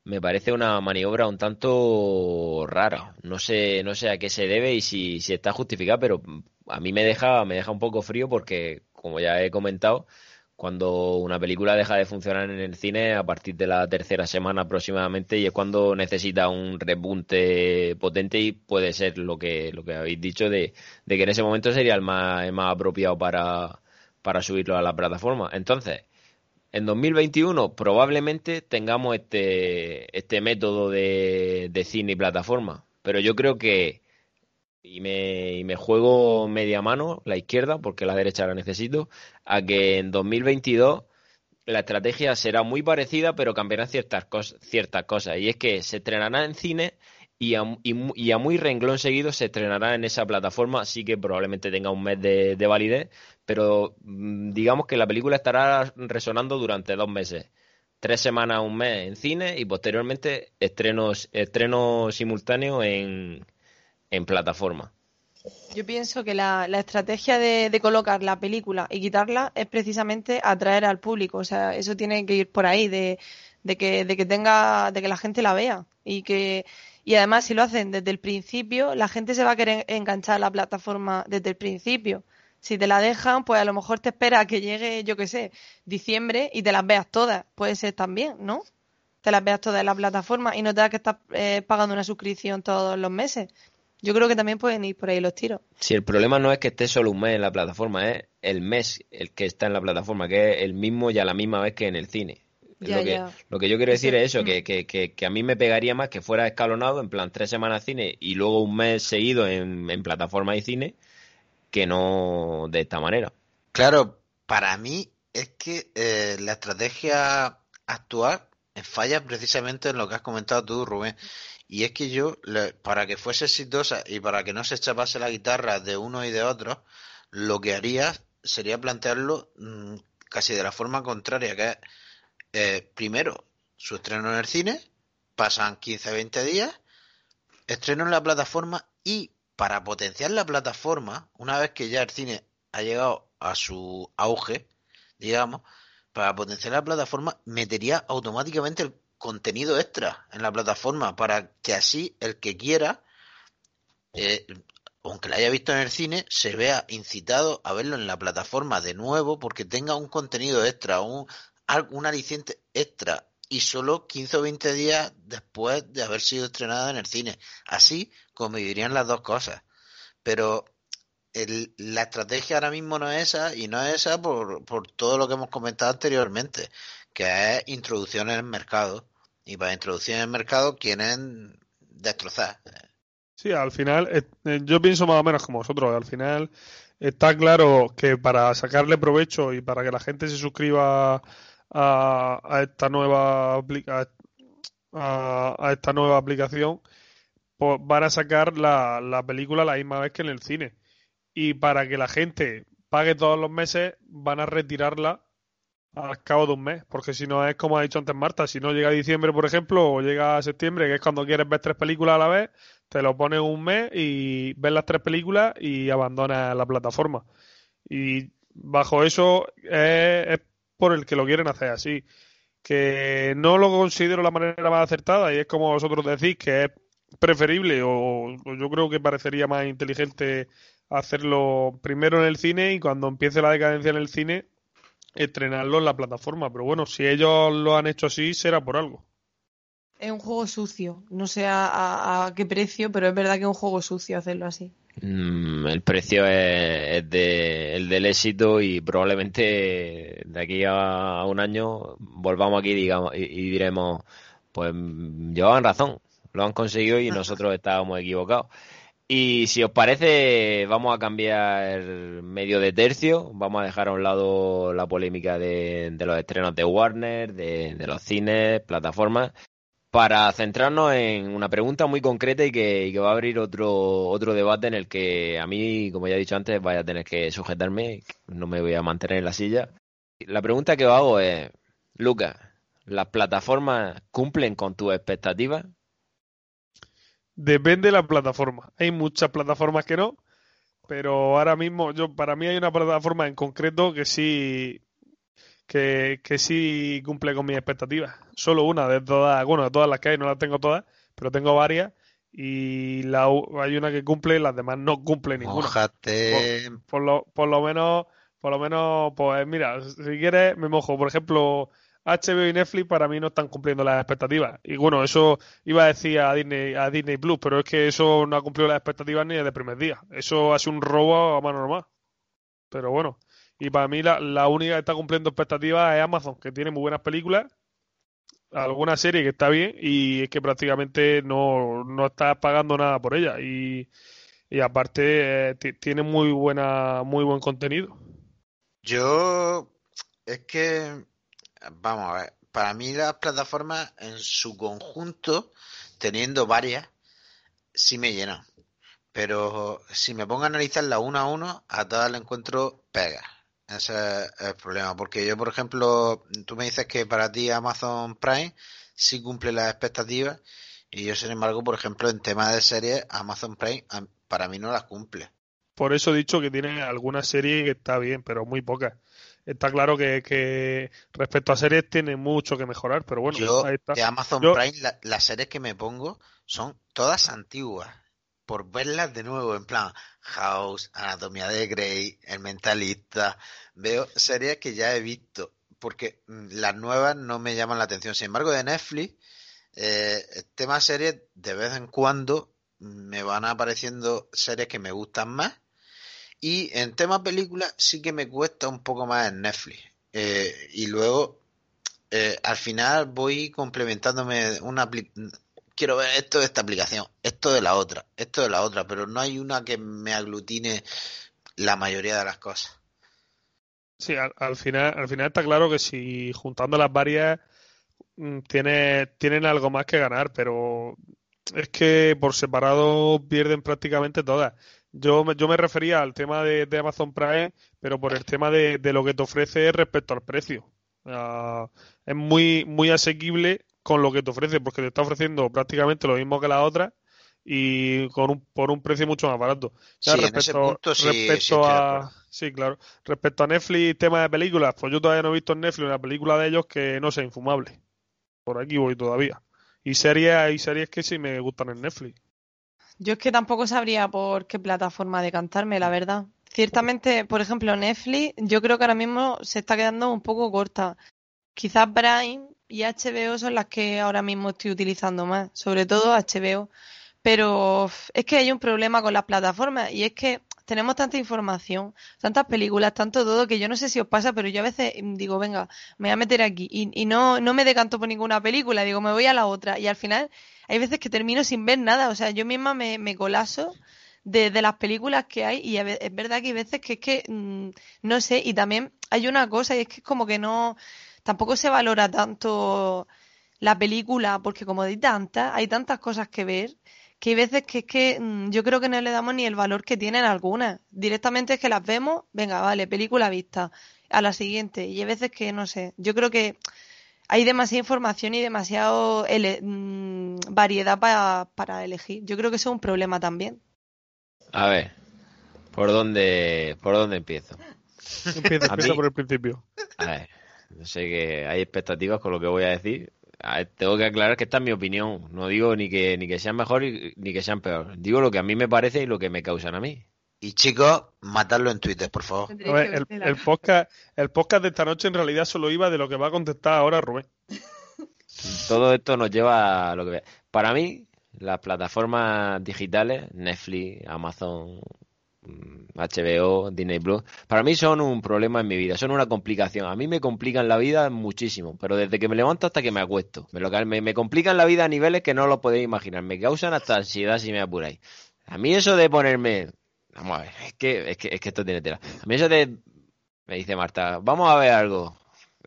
me parece una maniobra un tanto rara. No sé, no sé a qué se debe y si, si está justificada, pero a mí me deja, me deja un poco frío porque, como ya he comentado, cuando una película deja de funcionar en el cine a partir de la tercera semana aproximadamente y es cuando necesita un repunte potente y puede ser lo que, lo que habéis dicho de, de que en ese momento sería el más, el más apropiado para, para subirlo a la plataforma. Entonces, en 2021 probablemente tengamos este, este método de, de cine y plataforma, pero yo creo que y me, y me juego media mano, la izquierda, porque la derecha la necesito, a que en 2022 la estrategia será muy parecida, pero cambiarán ciertas, cosas ciertas cosas. Y es que se estrenará en cine y a, y, a, muy renglón seguido se estrenará en esa plataforma, así que probablemente tenga un mes de, de validez, pero mm, digamos que la película estará resonando durante dos meses tres semanas, un mes en cine y posteriormente estrenos, estrenos simultáneos en, en plataforma. Yo pienso que la, estrategia de, colocar la película y quitarla es precisamente atraer al público. O sea, eso tiene que ir por ahí, de, que, de que tenga, de que la gente la vea. Y que, y además, si lo hacen desde el principio, la gente se va a querer enganchar a la plataforma desde el principio. Si te la dejan, pues a lo mejor te espera a que llegue, yo qué sé, diciembre y te las veas todas. Puede ser también, ¿no? Te las veas todas en la plataforma y no tengas que estar eh, pagando una suscripción todos los meses. Yo creo que también pueden ir por ahí los tiros. Si el problema no es que esté solo un mes en la plataforma, es el mes el que está en la plataforma, que es el mismo y a la misma vez que en el cine. lo, que, lo, que, yo quiero decir es eso, que, que, que, a mí me pegaría más que fuera escalonado, en plan tres semanas cine y luego un mes seguido en, en plataforma y cine, que no de esta manera. Claro, para mí es que eh, la estrategia actual falla precisamente en lo que has comentado tú, Rubén. Y es que yo, para que fuese exitosa y para que no se echapase la guitarra de uno y de otro, lo que haría sería plantearlo mm, casi de la forma contraria, que es, eh, primero, su estreno en el cine, pasan 15-20 días, estreno en la plataforma y para potenciar la plataforma, una vez que ya el cine ha llegado a su auge, digamos, para potenciar la plataforma, metería automáticamente el contenido extra en la plataforma para que así el que quiera, eh, aunque la haya visto en el cine, se vea incitado a verlo en la plataforma de nuevo porque tenga un contenido extra, un, un aliciente extra y solo 15 o 20 días después de haber sido estrenada en el cine. Así convivirían las dos cosas. Pero la estrategia ahora mismo no es esa y no es esa por, por todo lo que hemos comentado anteriormente, que es introducción en el mercado y para introducir en el mercado quieren destrozar. Sí, al final, eh, eh, yo pienso más o menos como vosotros, al final está claro que para sacarle provecho y para que la gente se suscriba a, esta nueva a, esta nueva aplicación, pues van a sacar la, la película la misma vez que en el cine. Y para que la gente pague todos los meses, van a retirarla al cabo de un mes, porque si no es como ha dicho antes Marta, si no llega diciembre, por ejemplo, o llega septiembre, que es cuando quieres ver tres películas a la vez, te lo pones un mes y ves las tres películas y abandonas la plataforma. Y bajo eso es, por el que lo quieren hacer así. Que no lo considero la manera más acertada y es como vosotros decís que es preferible o yo creo que parecería más inteligente hacerlo primero en el cine y cuando empiece la decadencia en el cine estrenarlo en la plataforma. Pero bueno, si ellos lo han hecho así, será por algo. Es un juego sucio. No sé a, qué precio, pero es verdad que es un juego sucio hacerlo así. Mm, el precio es, de, el del éxito y probablemente de aquí a, un año volvamos aquí digamos, y, y diremos, pues llevaban razón, lo han conseguido y nosotros estábamos equivocados. Y si os parece, vamos a cambiar medio de tercio, vamos a dejar a un lado la polémica de, los estrenos de Warner, de, los cines, plataformas, para centrarnos en una pregunta muy concreta y que, va a abrir otro, otro debate en el que a mí, como ya he dicho antes, vaya a tener que sujetarme, no me voy a mantener en la silla. La pregunta que os hago es, Lucas, ¿las plataformas cumplen con tus expectativas? Depende de la plataforma. Hay muchas plataformas que no, pero ahora mismo, yo para mí hay una plataforma en concreto que sí que, que sí cumple con mis expectativas. Solo una de todas, bueno, de todas las que hay, no las tengo todas, pero tengo varias y la, hay una que cumple, las demás no cumple ninguna. Por, por, lo, por lo menos, por lo menos, pues mira, si quieres me mojo. Por ejemplo, HBO y Netflix para mí no están cumpliendo las expectativas. Y bueno, eso iba a decir a Disney, a Disney Plus, pero es que eso no ha cumplido las expectativas ni desde el primer día. Eso ha sido un robo a mano normal. Pero bueno, y para mí la, la única que está cumpliendo expectativas es Amazon, que tiene muy buenas películas, alguna serie que está bien y es que prácticamente no, no está pagando nada por ella. Y, y aparte eh, tiene muy buena muy buen contenido. Yo es que vamos a ver, para mí las plataformas en su conjunto, teniendo varias, sí me llenan. Pero si me pongo a analizarla uno a uno, a todas le encuentro pegas. Ese es el problema. Porque yo, por ejemplo, tú me dices que para ti Amazon Prime sí cumple las expectativas. Y yo, sin embargo, por ejemplo, en tema de series, Amazon Prime para mí no las cumple. Por eso he dicho que tiene alguna serie que está bien, pero muy pocas. Está claro que, respecto a series tiene mucho que mejorar, pero bueno, yo, De Amazon Prime, las series que me pongo son todas antiguas por verlas de nuevo, en plan House, Anatomía de Grey, El Mentalista. Veo series que ya he visto, porque mm, las nuevas no me llaman la atención. Sin embargo, de Netflix, eh, tema series, de vez en cuando me van apareciendo series que me gustan más. Y en tema película sí que me cuesta un poco más en Netflix. Eh, y luego, eh, al final voy complementándome una, quiero ver esto de esta aplicación, esto de la otra, esto de la otra, pero no hay una que me aglutine la mayoría de las cosas. Sí, al, final, al final está claro que si juntando las varias mm, tiene, tienen algo más que ganar, pero es que por separado pierden prácticamente todas. Yo, yo me refería al tema de, Amazon Prime, pero por el tema de, lo que te ofrece respecto al precio. es muy, muy asequible con lo que te ofrece, porque te está ofreciendo prácticamente lo mismo que la otra y con un, por un precio mucho más barato. sí, respecto, respecto a sí, claro. Respecto a Netflix, tema de películas, pues yo todavía no he visto en Netflix una película de ellos que no sea infumable. Por aquí voy todavía. Y series, hay series que sí me gustan en Netflix. Yo es que tampoco sabría por qué plataforma decantarme, la verdad. Ciertamente, por ejemplo, Netflix, yo creo que ahora mismo se está quedando un poco corta. Quizás Prime y HBO son las que ahora mismo estoy utilizando más, sobre todo HBO. Pero es que hay un problema con las plataformas y es que tenemos tanta información, tantas películas, tanto todo, que yo no sé si os pasa, pero yo a veces digo, venga, me voy a meter aquí y, no, no me decanto por ninguna película, digo, me voy a la otra. Y al final hay veces que termino sin ver nada, o sea, yo misma me, me colaso de, las películas que hay y es verdad que hay veces que es que, mm, no sé, y también hay una cosa y es que es como que no tampoco se valora tanto la película, porque como hay tantas, hay tantas cosas que ver, que hay veces que es que mm, yo creo que no le damos ni el valor que tienen algunas. Directamente es que las vemos, venga, vale, película vista, a la siguiente. Y hay veces que, no sé, yo creo que hay demasiada información y demasiada mm, variedad para, para elegir. Yo creo que eso es un problema también. A ver, ¿por dónde, por dónde empiezo? Empieza, por el principio. A ver. No sé que hay expectativas con lo que voy a decir. Tengo que aclarar que esta es mi opinión. No digo ni que, ni que sean mejor ni que sean peor. Digo lo que a mí me parece y lo que me causan a mí. Y chicos, matarlo en Twitter, por favor. el, podcast, el podcast de esta noche en realidad solo iba de lo que va a contestar ahora Rubén. [laughs] Todo esto nos lleva a lo que... Para mí, las plataformas digitales, Netflix, Amazon, HBO, Disney Plus, para mí son un problema en mi vida, son una complicación. A mí me complican la vida muchísimo, pero desde que me levanto hasta que me acuesto. Me, me, complican la vida a niveles que no lo podéis imaginar. Me causan hasta ansiedad si me apuráis. A mí eso de ponerme... Vamos a ver, es que, es que, es que esto tiene tela. A mí eso de... Me dice Marta, vamos a ver algo.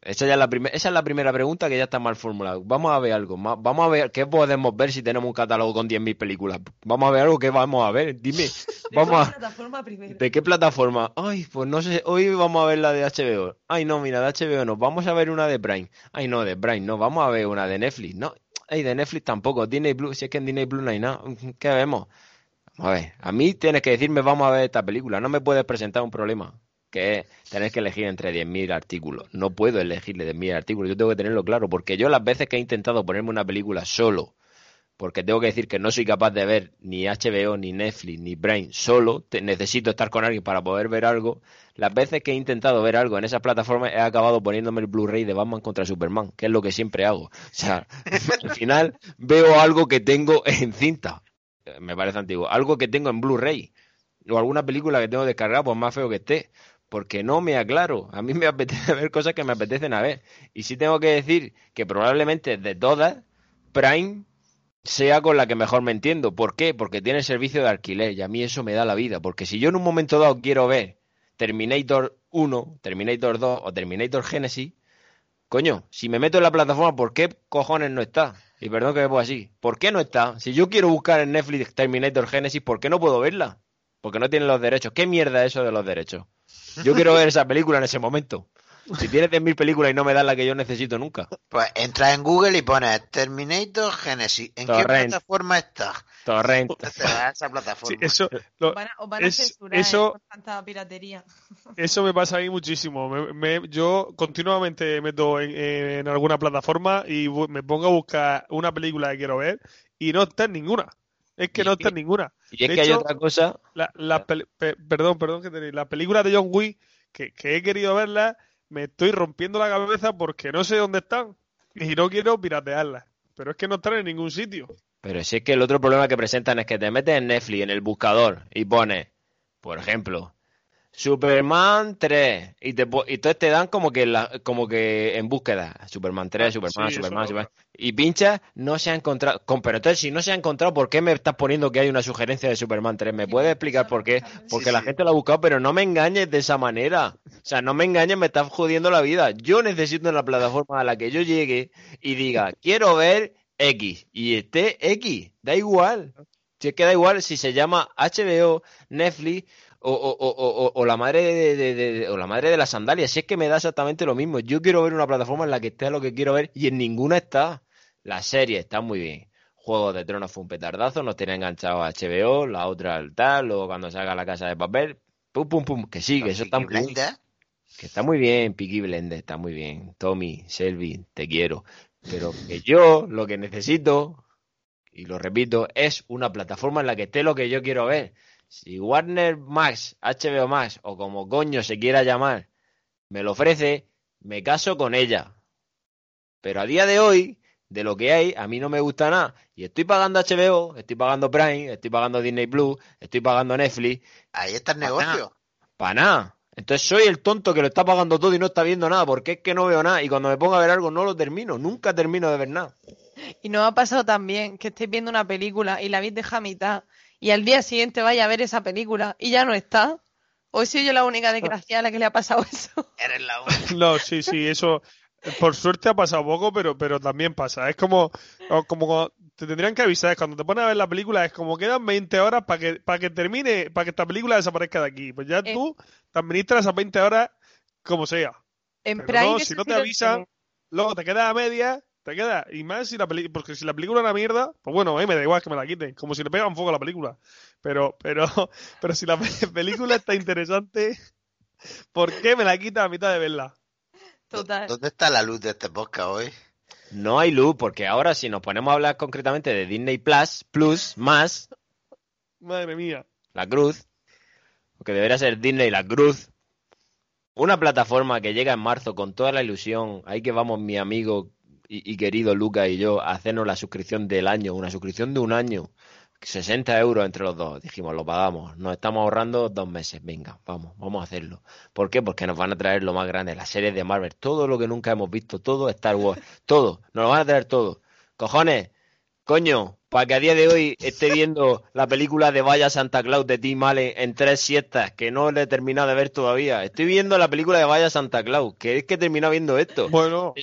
Esa, ya es la esa es la primera pregunta que ya está mal formulada. Vamos a ver algo. Vamos a ver qué podemos ver si tenemos un catálogo con 10.000 películas. Vamos a ver algo que vamos a ver. Dime. ¿De [laughs] vamos qué plataforma primero? ¿De qué plataforma? Ay, pues no sé. Hoy vamos a ver la de HBO. Ay, no, mira, de HBO no. Vamos a ver una de Prime. Ay, no, de Prime no. Vamos a ver una de Netflix. No. Ay, de Netflix tampoco. Disney Plus. Si es que en Disney Plus no hay nada. ¿Qué vemos? A ver, a mí tienes que decirme vamos a ver esta película. No me puedes presentar un problema que es tener que elegir entre 10.000 artículos. No puedo elegirle 10.000 artículos, yo tengo que tenerlo claro, porque yo las veces que he intentado ponerme una película solo, porque tengo que decir que no soy capaz de ver ni HBO, ni Netflix, ni Brain solo, necesito estar con alguien para poder ver algo, las veces que he intentado ver algo en esas plataformas he acabado poniéndome el Blu-ray de Batman contra Superman, que es lo que siempre hago. O sea, [laughs] al final veo algo que tengo en cinta, me parece antiguo, algo que tengo en Blu-ray, o alguna película que tengo descargada, pues más feo que esté porque no me aclaro. A mí [laughs] me apetece ver cosas que me apetecen a ver. Y sí tengo que decir que probablemente de todas, Prime sea con la que mejor me entiendo. ¿Por qué? Porque tiene servicio de alquiler y a mí eso me da la vida. Porque si yo en un momento dado quiero ver Terminator 1, Terminator 2 o Terminator Genesis, coño, si me meto en la plataforma, ¿por qué cojones no está? Y perdón que me ponga así. ¿Por qué no está? Si yo quiero buscar en Netflix Terminator Genesis, ¿por qué no puedo verla? Porque no tiene los derechos. ¿Qué mierda es eso de los derechos? Yo quiero ver esa película en ese momento. Si tienes 10.000 películas y no me das la que yo necesito nunca. Pues entra en Google y pones Terminator Genesis. ¿En qué plataforma está? Torrent. esa plataforma. eso, van a, censurar eso, tanta piratería. [laughs] Eso me pasa a mí muchísimo. yo continuamente meto en, en, alguna plataforma y me pongo a buscar una película que quiero ver y no está en ninguna. Es que no está en ninguna. Y es que hay otra cosa. La, perdón, perdón, que te, la película de John Wick, que, he querido verla, me estoy rompiendo la cabeza porque no sé dónde están. Y no quiero piratearla. Pero es que no están en ningún sitio. Pero si es que el otro problema que presentan es que te metes en Netflix, en el buscador, y pones, por ejemplo, Superman 3 y, te, y entonces te dan como que la, como que en búsqueda Superman 3, Superman, Superman, Superman, y pincha no se ha encontrado con, pero entonces si no se ha encontrado ¿por qué me estás poniendo que hay una sugerencia de Superman 3? ¿Me puedes explicar por qué? Porque la gente lo ha buscado, pero no me engañes de esa manera. O sea, no me engañes, me estás jodiendo la vida. Yo necesito en la plataforma a la que yo llegue y diga, [laughs] quiero ver X y esté X, da igual. Si es que da igual si se llama HBO, Netflix o, o, o, la madre de, o la madre de las sandalias. Si es que me da exactamente lo mismo. Yo quiero ver una plataforma en la que esté lo que quiero ver y en ninguna está. La serie está muy bien. Juego de Tronos fue un petardazo, nos tiene enganchado a HBO, la otra al tal, luego cuando salga la casa de papel, pum pum pum, que sí, que eso está muy bien. Que está muy bien, Piki Blender, está muy bien. Tommy, Selby, te quiero. Pero que yo lo que necesito, y lo repito, es una plataforma en la que esté lo que yo quiero ver. Si Warner Max, HBO Max o como coño se quiera llamar, me lo ofrece, me caso con ella. Pero a día de hoy, de lo que hay, a mí no me gusta nada. Y estoy pagando HBO, estoy pagando Prime, estoy pagando Disney Plus, estoy pagando Netflix. Ahí está el negocio. Para nada. Entonces soy el tonto que lo está pagando todo y no está viendo nada, porque es que no veo nada. Y cuando me pongo a ver algo no lo termino, nunca termino de ver nada. Y no ha pasado también que estéis viendo una película y la habéis dejado a mitad y al día siguiente vaya a ver esa película y ya no está. ¿O soy yo la única desgraciada a la que le ha pasado eso? [laughs] Eres la única. [laughs] No, sí, sí, eso por suerte ha pasado poco, pero, pero también pasa. Es como, como te tendrían que avisar, es cuando te pones a ver la película, es como quedan 20 horas para que, para que termine, para que esta película desaparezca de aquí. Pues ya eh. tú te administras esas 20 horas como sea. En no, si no te avisan, luego te quedas a media te queda. Y más si la película. Porque si la película es una mierda, pues bueno, me da igual que me la quiten. Como si le pegan fuego a la película. Pero, pero, [laughs] pero si la [laughs] película está interesante, [laughs] ¿por qué me la quita a mitad de verla? Total. ¿Dónde está la luz de este podcast hoy? No hay luz, porque ahora si nos ponemos a hablar concretamente de Disney Plus, Plus, más. Madre mía. La Cruz. Porque debería ser Disney La Cruz. Una plataforma que llega en marzo con toda la ilusión. Ahí que vamos, mi amigo y, querido Luca y yo hacernos la suscripción del año, una suscripción de un año, 60 euros entre los dos. Dijimos, lo pagamos, nos estamos ahorrando dos meses, venga, vamos, vamos a hacerlo. ¿Por qué? Porque nos van a traer lo más grande, las series de Marvel, todo lo que nunca hemos visto, todo Star Wars, [laughs] todo, nos lo van a traer todo. Cojones, coño, para que a día de hoy esté viendo la película de Vaya Santa Claus de Tim Allen en tres siestas, que no le he terminado de ver todavía. Estoy viendo la película de Vaya Santa Claus, que es que he terminado viendo esto. Bueno, Te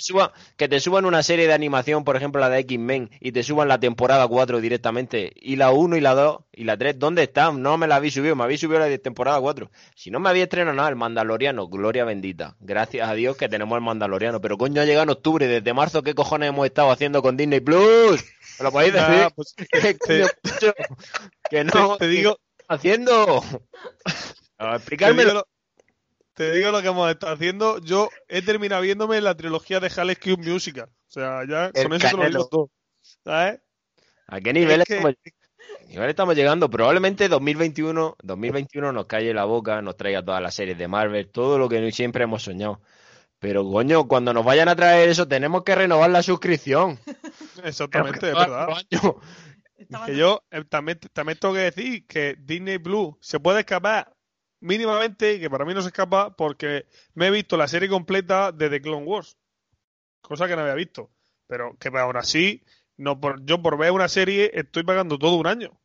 que te suban una serie de animación, por ejemplo la de X-Men, y te suban la temporada 4 directamente, y la 1 y la 2 y la 3, ¿dónde están? No me la habéis subido, me habéis subido la de temporada 4. Si no me había estrenado nada, el Mandaloriano, gloria bendita. Gracias a Dios que tenemos el Mandaloriano, pero coño ha llegado en octubre, desde marzo, ¿qué cojones hemos estado haciendo con Disney Plus? ¿Me lo podéis decir? nada, pues, [laughs] que no, te, te digo, ¿qué haciendo? A te digo, lo, te digo lo que hemos estado haciendo. Yo he terminado viéndome la trilogía de High School Musical. O sea, ya El con eso te lo Canelo. digo todo. ¿Sabes? ¿A qué nivel, Es que- estamos, a qué nivel estamos llegando? Probablemente 2021, 2021 nos calle la boca, nos traiga todas las series de Marvel, todo lo que siempre hemos soñado. Pero, coño, cuando nos vayan a traer eso, tenemos que renovar la suscripción. [laughs] Exactamente, es verdad. Que yo eh, también, también tengo que decir que Disney Blue se puede escapar mínimamente, que para mí no se escapa, porque me he visto la serie completa de The Clone Wars. Cosa que no había visto. Pero que aún así, no por, yo por ver una serie estoy pagando todo un año.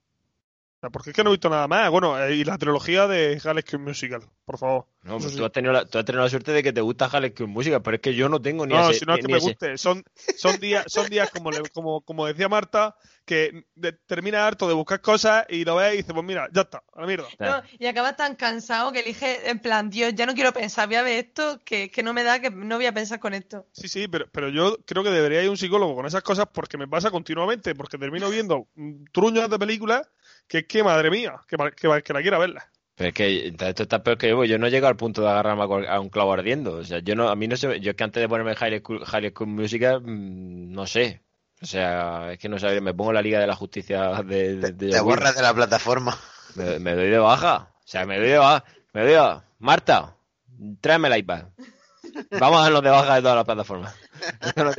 O sea, porque es que no he visto nada más. Bueno, eh, y la trilogía de School Musical, por favor. No, pues sí. tú has, tenido la, tú has tenido la suerte de que te gusta School Música, pero es que yo no tengo ni No, ese, si no es que me ese- guste. Son, son días, son días como, le- como, como decía Marta, que de- termina harto de buscar cosas y lo ves y dices, pues mira, ya está, a la mierda. No, y acabas tan cansado que elige, en plan, Dios, ya no quiero pensar, voy a ver esto, que, que no me da, que no voy a pensar con esto. Sí, sí, pero, pero yo creo que debería ir un psicólogo con esas cosas porque me pasa continuamente, porque termino viendo mm, truños de películas que es que, madre mía, que, que, la quiera verla. Pero es que entonces esto está peor que yo. Yo no he llegado al punto de agarrarme a un clavo ardiendo. O sea, yo no, a mí no sé. Yo es que antes de ponerme High School, High School Musical, mm, no sé. O sea, es que no sabía. Me pongo la Liga de la Justicia de. de- de Te borras de la plataforma. Me, me doy de baja. O sea, me doy de baja. Me doy de baja. Marta, tráeme el iPad. Vamos a darnos de baja de todas las plataformas. [laughs] No.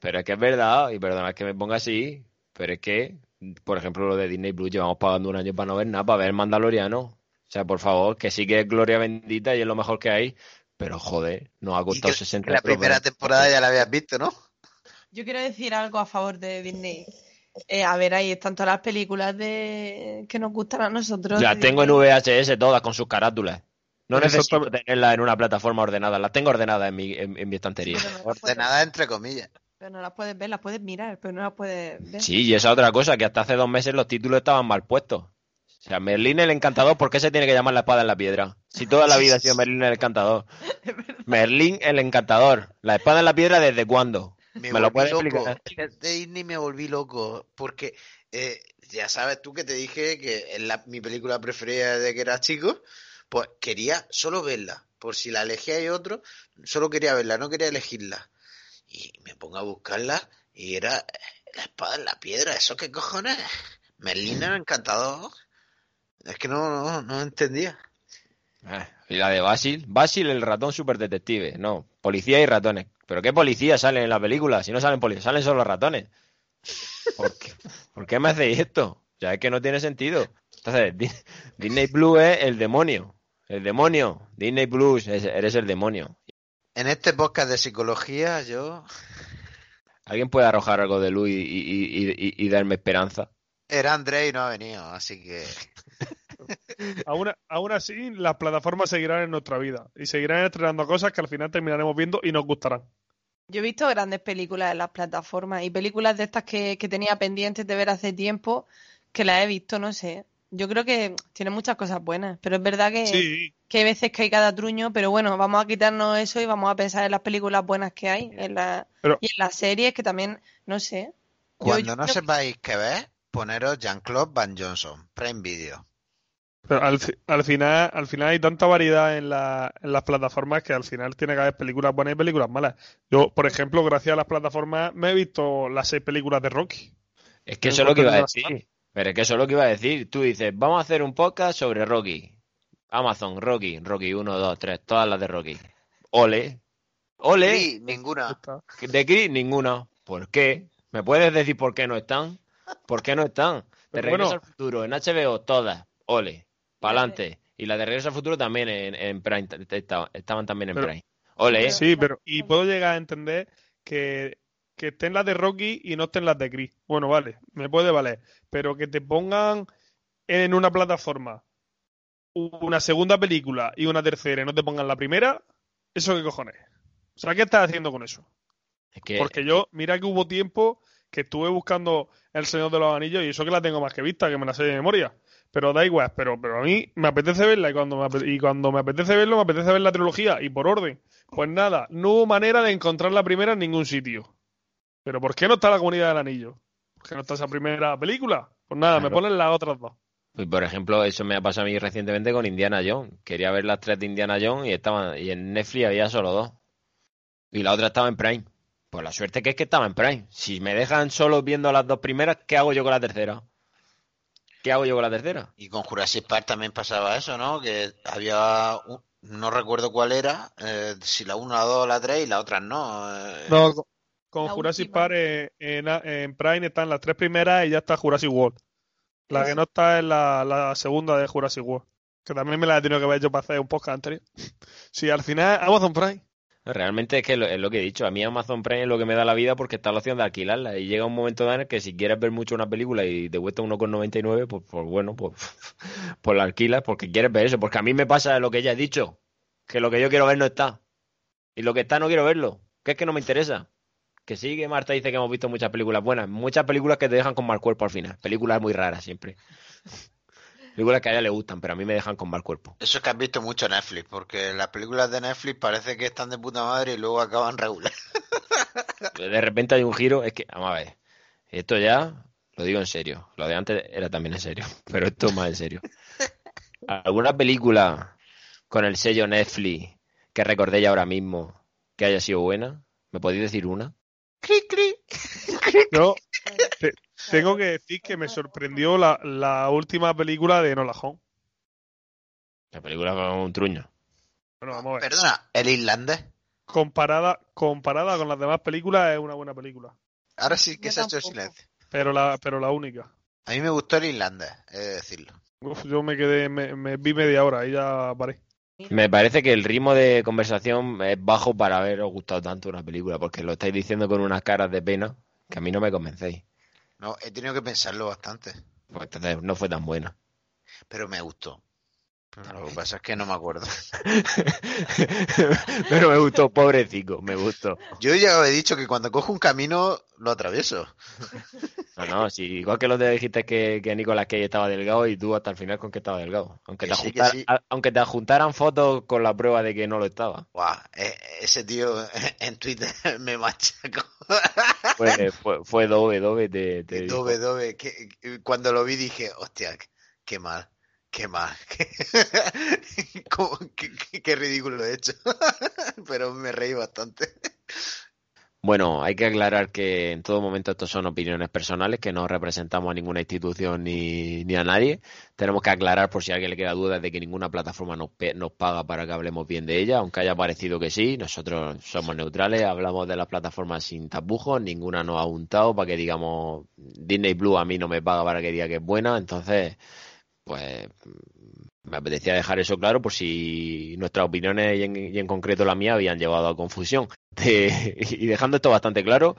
Pero es que es verdad, y perdona que me ponga así, pero es que, por ejemplo, lo de Disney Plus, llevamos pagando un año para no ver nada, para ver el Mandaloriano. O sea, por favor, que sí que es gloria bendita y es lo mejor que hay, pero joder, nos ha Y costado que- 60 que la primera temporada ya la habías visto, ¿no? Yo quiero decir algo a favor de Disney. Eh, a ver, ahí están todas las películas de que nos gustan a nosotros. Las tengo en. VHS todas con sus carátulas. No necesito tenerlas en una plataforma ordenada, las tengo ordenadas en mi, en, en mi estantería. Puedes- Ordenada entre comillas. Pero no las puedes ver, las puedes mirar, pero no las puedes ver. Sí, y esa otra cosa, que hasta hace dos meses los títulos estaban mal puestos. O sea, Merlín el Encantador, ¿por qué se tiene que llamar la espada en la piedra? Si toda la vida ha sido Merlín el Encantador. [laughs] Merlín el Encantador. ¿La espada en la piedra desde cuándo? Me, ¿Me lo puedes loco. explicar? De Disney me volví loco. Porque eh, ya sabes tú que te dije que la- mi película preferida desde que era chico. Pues quería solo verla. Por si la elegía y otro, solo quería verla, no quería elegirla. Y me pongo a buscarla y era la espada en la piedra. ¿Eso qué cojones? Merlín el encantador. Es que no, no, no entendía. Ah, y la de Basil. Basil el ratón superdetective. No, policía y ratones. ¿Pero qué policía salen en la película? Si no salen policías, salen solo ratones. ¿Por qué, ¿Por qué me hacéis esto? Ya es que no tiene sentido. Entonces, Di- Disney Blue es el demonio. El demonio. Disney Plus, es- eres el demonio. En este podcast de psicología, yo. ¿Alguien puede arrojar algo de luz y, y- y- y- y darme esperanza? Era André y no ha venido, así que. [laughs] Aún, aún así, las plataformas seguirán en nuestra vida y seguirán estrenando cosas que al final terminaremos viendo y nos gustarán. Yo he visto grandes películas en las plataformas y películas de estas que, que tenía pendientes de ver hace tiempo que las he visto, no sé. Yo creo que tiene muchas cosas buenas, pero es verdad que, Sí, que hay veces que hay cada truño, pero bueno, vamos a quitarnos eso y vamos a pensar en las películas buenas que hay en la, Pero- y en las series que también, no sé. Cuando yo no que- sepáis qué ver, poneros Jean-Claude Van Johnson, Prime Video. pero al, al final, al final hay tanta variedad en, la- en las plataformas que al final tiene que haber películas buenas y películas malas. Yo, por ejemplo, gracias a las plataformas me he visto las seis películas de Rocky. Es que eso es lo que iba a decir. Pero es que eso es lo que iba a decir. Tú dices, vamos a hacer un podcast sobre Rocky. Amazon, Rocky, Rocky 1, 2, 3, todas las de Rocky. Ole. Ole. Sí, ninguna. De Chris, ninguna. ¿Por qué? ¿Me puedes decir por qué no están? ¿Por qué no están? De Pero Regreso bueno. al Futuro, en HBO, todas. Ole. Pa'lante. Y la de Regreso al Futuro también en, en Prime. Estaban, estaban también en Pero- Prime. Ole. Sí, pero y puedo llegar a entender que que estén las de Rocky y no estén las de Chris. Bueno, vale, me puede valer. Pero que te pongan en una plataforma una segunda película y una tercera y no te pongan la primera, ¿eso qué cojones? O sea, ¿qué estás haciendo con eso? Porque yo, mira que hubo tiempo que estuve buscando El Señor de los Anillos y eso que la tengo más que vista, que me la sé de memoria. Pero da igual, pero, pero a mí me apetece verla y cuando me, y cuando me apetece verlo, me apetece ver la trilogía y por orden. Pues nada, no hubo manera de encontrar la primera en ningún sitio. Pero ¿por qué no está la comunidad del anillo? ¿Por qué no está esa primera película? Pues nada, me ponen las otras dos. Pues por ejemplo, eso me ha pasado a mí recientemente con Indiana Jones. Quería ver las tres de Indiana Jones y estaban y en Netflix había solo dos. Y la otra estaba en Prime. Pues la suerte que es que estaba en Prime. Si me dejan solo viendo las dos primeras, ¿qué hago yo con la tercera? ¿Qué hago yo con la tercera? Y con Jurassic Park también pasaba eso, ¿no? Que había no recuerdo cuál era, eh, si la 1, la 2 la 3 y la otra no. Eh. No, con Jurassic Park en, Prime están las tres primeras y ya está Jurassic World. La que no está es la, segunda de Jurassic World. Que también me la he tenido que ver yo para hacer un podcast anterior. [laughs] Sí, al final Amazon Prime. Realmente es que es lo que he dicho. A mí Amazon Prime es lo que me da la vida porque está la opción de alquilarla. Y llega un momento en el que si quieres ver mucho una película y te cuesta 1,99, pues, pues bueno, pues, [laughs] pues la alquilas porque quieres ver eso. Porque a mí me pasa lo que ya he dicho. Que lo que yo quiero ver no está. Y lo que está no quiero verlo. Que es que no me interesa. Que sí, que Marta dice que hemos visto muchas películas buenas. Muchas películas que te dejan con mal cuerpo al final. Películas muy raras siempre. [laughs] películas que a ella le gustan, pero a mí me dejan con mal cuerpo. Eso es que has visto mucho Netflix, porque las películas de Netflix parece que están de puta madre y luego acaban regular. [laughs] de repente hay un giro, es que, vamos a ver, esto ya lo digo en serio. Lo de antes era también en serio, [laughs] pero esto es más en serio. ¿Alguna película con el sello Netflix que recordéis ahora mismo que haya sido buena? ¿Me podéis decir una? [laughs] No, tengo que decir que me sorprendió la, última película de Nola Home. La película con un truño. Bueno, vamos a ver. Perdona, ¿el irlandés? Comparada, comparada con las demás películas es una buena película. Ahora sí que se ha hecho silencio. Pero la, pero la única. A mí me gustó el irlandés, he de decirlo. yo me quedé, me, me vi media hora y ya paré. Me parece que el ritmo de conversación es bajo para haberos gustado tanto una película, porque lo estáis diciendo con unas caras de pena que a mí no me convencéis. No, he tenido que pensarlo bastante. Pues entonces no fue tan buena. Pero me gustó. Lo que pasa es que no me acuerdo. [laughs] Pero me gustó, pobrecito, me gustó. Yo ya he dicho que cuando cojo un camino lo atravieso. No, no, sí, igual que lo te dijiste que, que Nicolás Cage estaba delgado y tú hasta el final con que estaba delgado. Aunque, te, aunque te adjuntaran fotos con la prueba de que no lo estaba. Guau, e, ese tío [laughs] en Twitter [laughs] me machacó. Fue, fue, fue dobe, dobe. Te, dobe, dobe. Que, cuando lo vi dije, hostia, qué mal. Qué mal. [laughs] qué, ridículo he hecho. [laughs] Pero me reí bastante. Bueno, hay que aclarar que en todo momento estos son opiniones personales, que no representamos a ninguna institución ni, ni a nadie. Tenemos que aclarar por si a alguien le queda duda de que ninguna plataforma nos, nos paga para que hablemos bien de ella, aunque haya parecido que sí. Nosotros somos neutrales, hablamos de las plataformas sin tapujos, ninguna nos ha untado para que digamos Disney Blue a mí no me paga para que diga que es buena, entonces pues me apetecía dejar eso claro por si nuestras opiniones y en, concreto la mía habían llevado a confusión. [laughs] y dejando esto bastante claro,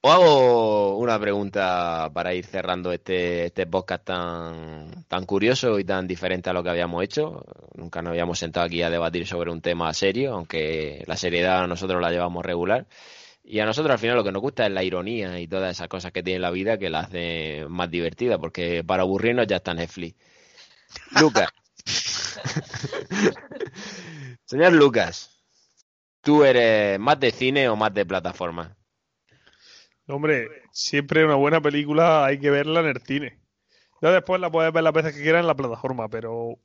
os hago una pregunta para ir cerrando este, este podcast tan, tan curioso y tan diferente a lo que habíamos hecho. Nunca nos habíamos sentado aquí a debatir sobre un tema serio, aunque la seriedad nosotros la llevamos regular. Y a nosotros al final lo que nos gusta es la ironía y todas esas cosas que tiene la vida que la hace más divertida, porque para aburrirnos ya está Netflix. Lucas. Señor Lucas, ¿tú eres más de cine o más de plataforma? Hombre, siempre una buena película hay que verla en el cine. Ya después la puedes ver las veces que quieras en la plataforma, pero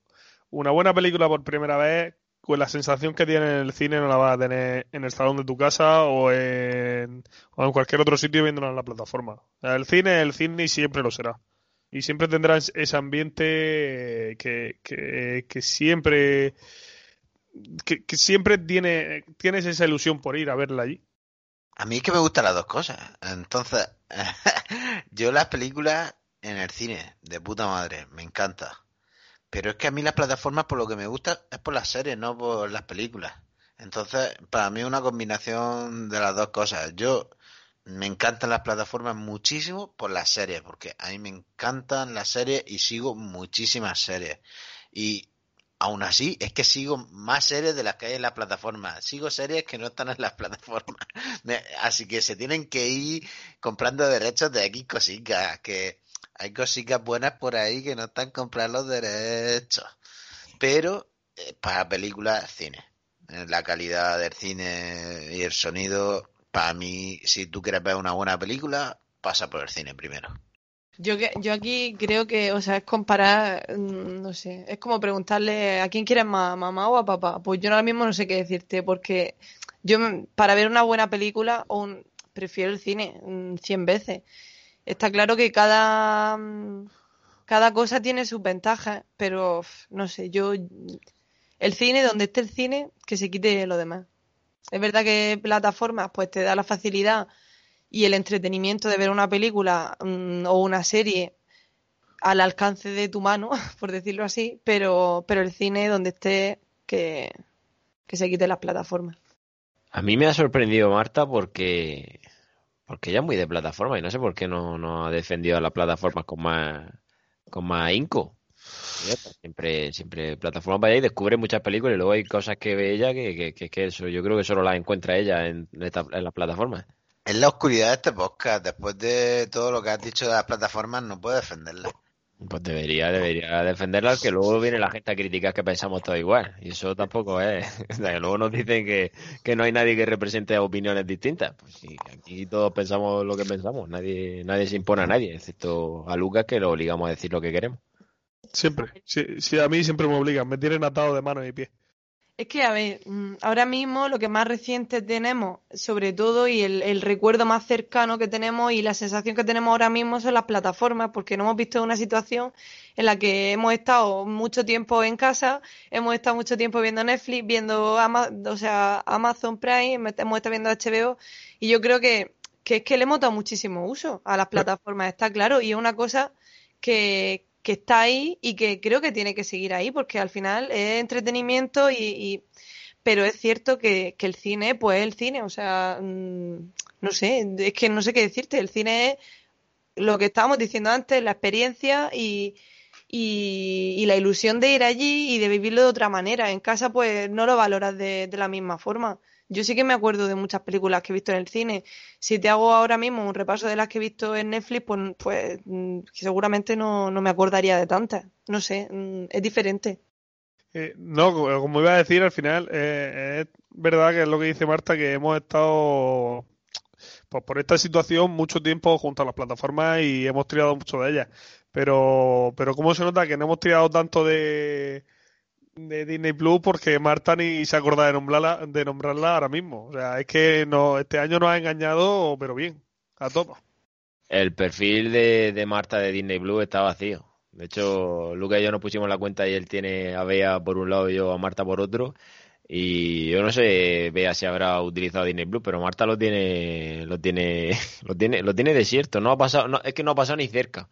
una buena película por primera vez pues la sensación que tiene en el cine no la vas a tener en el salón de tu casa o en, o en cualquier otro sitio viéndola en la plataforma. El cine, el cine siempre lo será. Y siempre tendrá ese ambiente que, que, siempre que, siempre tiene tienes esa ilusión por ir a verla allí. A mí es que me gustan las dos cosas. Entonces, [laughs] yo las películas en el cine, de puta madre, me encanta. Pero es que a mí las plataformas por lo que me gusta es por las series, no por las películas. Entonces, para mí es una combinación de las dos cosas. Yo me encantan las plataformas muchísimo por las series, porque a mí me encantan las series y sigo muchísimas series. Y aún así, es que sigo más series de las que hay en las plataformas. Sigo series que no están en las [laughs] plataformas. Así que se tienen que ir comprando derechos de X cositas, que hay cositas buenas por ahí que no están comprando los derechos. Pero eh, para películas, cine. La calidad del cine y el sonido, para mí, si tú quieres ver una buena película, pasa por el cine primero. Yo, yo aquí creo que, o sea, es comparar, mm, no sé, es como preguntarle a quién quieres más, mamá o a papá. Pues yo ahora mismo no sé qué decirte, porque yo para ver una buena película prefiero el cine 100 mm, veces. Está claro que cada, mm, cada cosa tiene sus ventajas, pero no sé, yo el cine, donde esté el cine, que se quite lo demás. Es verdad que plataformas pues te da la facilidad y el entretenimiento de ver una película mm, o una serie al alcance de tu mano, [laughs] por decirlo así, pero, pero el cine donde esté que, que se quite las plataformas. A mí me ha sorprendido Marta porque porque ella es muy de plataforma y no sé por qué no, no ha defendido a las plataformas con más con más. Siempre, siempre plataforma para ella y descubre muchas películas y luego hay cosas que ve ella que, que, que, eso yo creo que solo las encuentra ella en, en las plataformas. Es la oscuridad de este podcast. Después de todo lo que has dicho de las plataformas, no puedo defenderla. Pues debería, debería defenderla, que luego viene la gente a criticar que pensamos todo igual. Y eso tampoco es. [laughs] luego nos dicen que, que, no hay nadie que represente opiniones distintas. Pues sí, aquí todos pensamos lo que pensamos. Nadie, nadie se impone a nadie, excepto a Lucas, que lo obligamos a decir lo que queremos. Siempre. Sí, a mí siempre me obligan. Me tienen atado de mano y pie. Es que, a ver, mm, ahora mismo lo que más reciente tenemos, sobre todo, y el, recuerdo más cercano que tenemos y la sensación que tenemos ahora mismo son las plataformas, porque no hemos visto una situación en la que hemos estado mucho tiempo en casa, hemos estado mucho tiempo viendo Netflix, viendo o sea, Amazon Prime, hemos estado viendo HBO, y yo creo que, que es que le hemos dado muchísimo uso a las plataformas, está claro, y es una cosa que, que está ahí y que creo que tiene que seguir ahí porque al final es entretenimiento y, pero es cierto que, el cine pues es el cine o sea mm, no sé es que no sé qué decirte el cine es lo que estábamos diciendo antes la experiencia y, y, la ilusión de ir allí y de vivirlo de otra manera. En casa pues no lo valoras de la misma forma yo sí que me acuerdo de muchas películas que he visto en el cine. Si te hago ahora mismo un repaso de las que he visto en Netflix, pues, pues mm, seguramente no, me acordaría de tantas. No sé, mm, es diferente. Eh, no, como iba a decir, al final eh, es verdad que es lo que dice Marta, que hemos estado pues por esta situación mucho tiempo junto a las plataformas y hemos tirado mucho de ellas. Pero, pero ¿cómo se nota que no hemos tirado tanto de, de Disney Plus porque Marta ni se acuerda de nombrarla, de nombrarla ahora mismo. O sea, es que no, este año nos ha engañado, pero bien, a todos. El perfil de, de Marta de Disney Plus está vacío. De hecho, Luca y yo nos pusimos la cuenta y él tiene a Bea por un lado y yo a Marta por otro. Y yo no sé, Bea si habrá utilizado Disney Plus, pero Marta lo tiene, lo tiene, [laughs] lo tiene, lo tiene desierto. No ha pasado, no, es que no ha pasado ni cerca.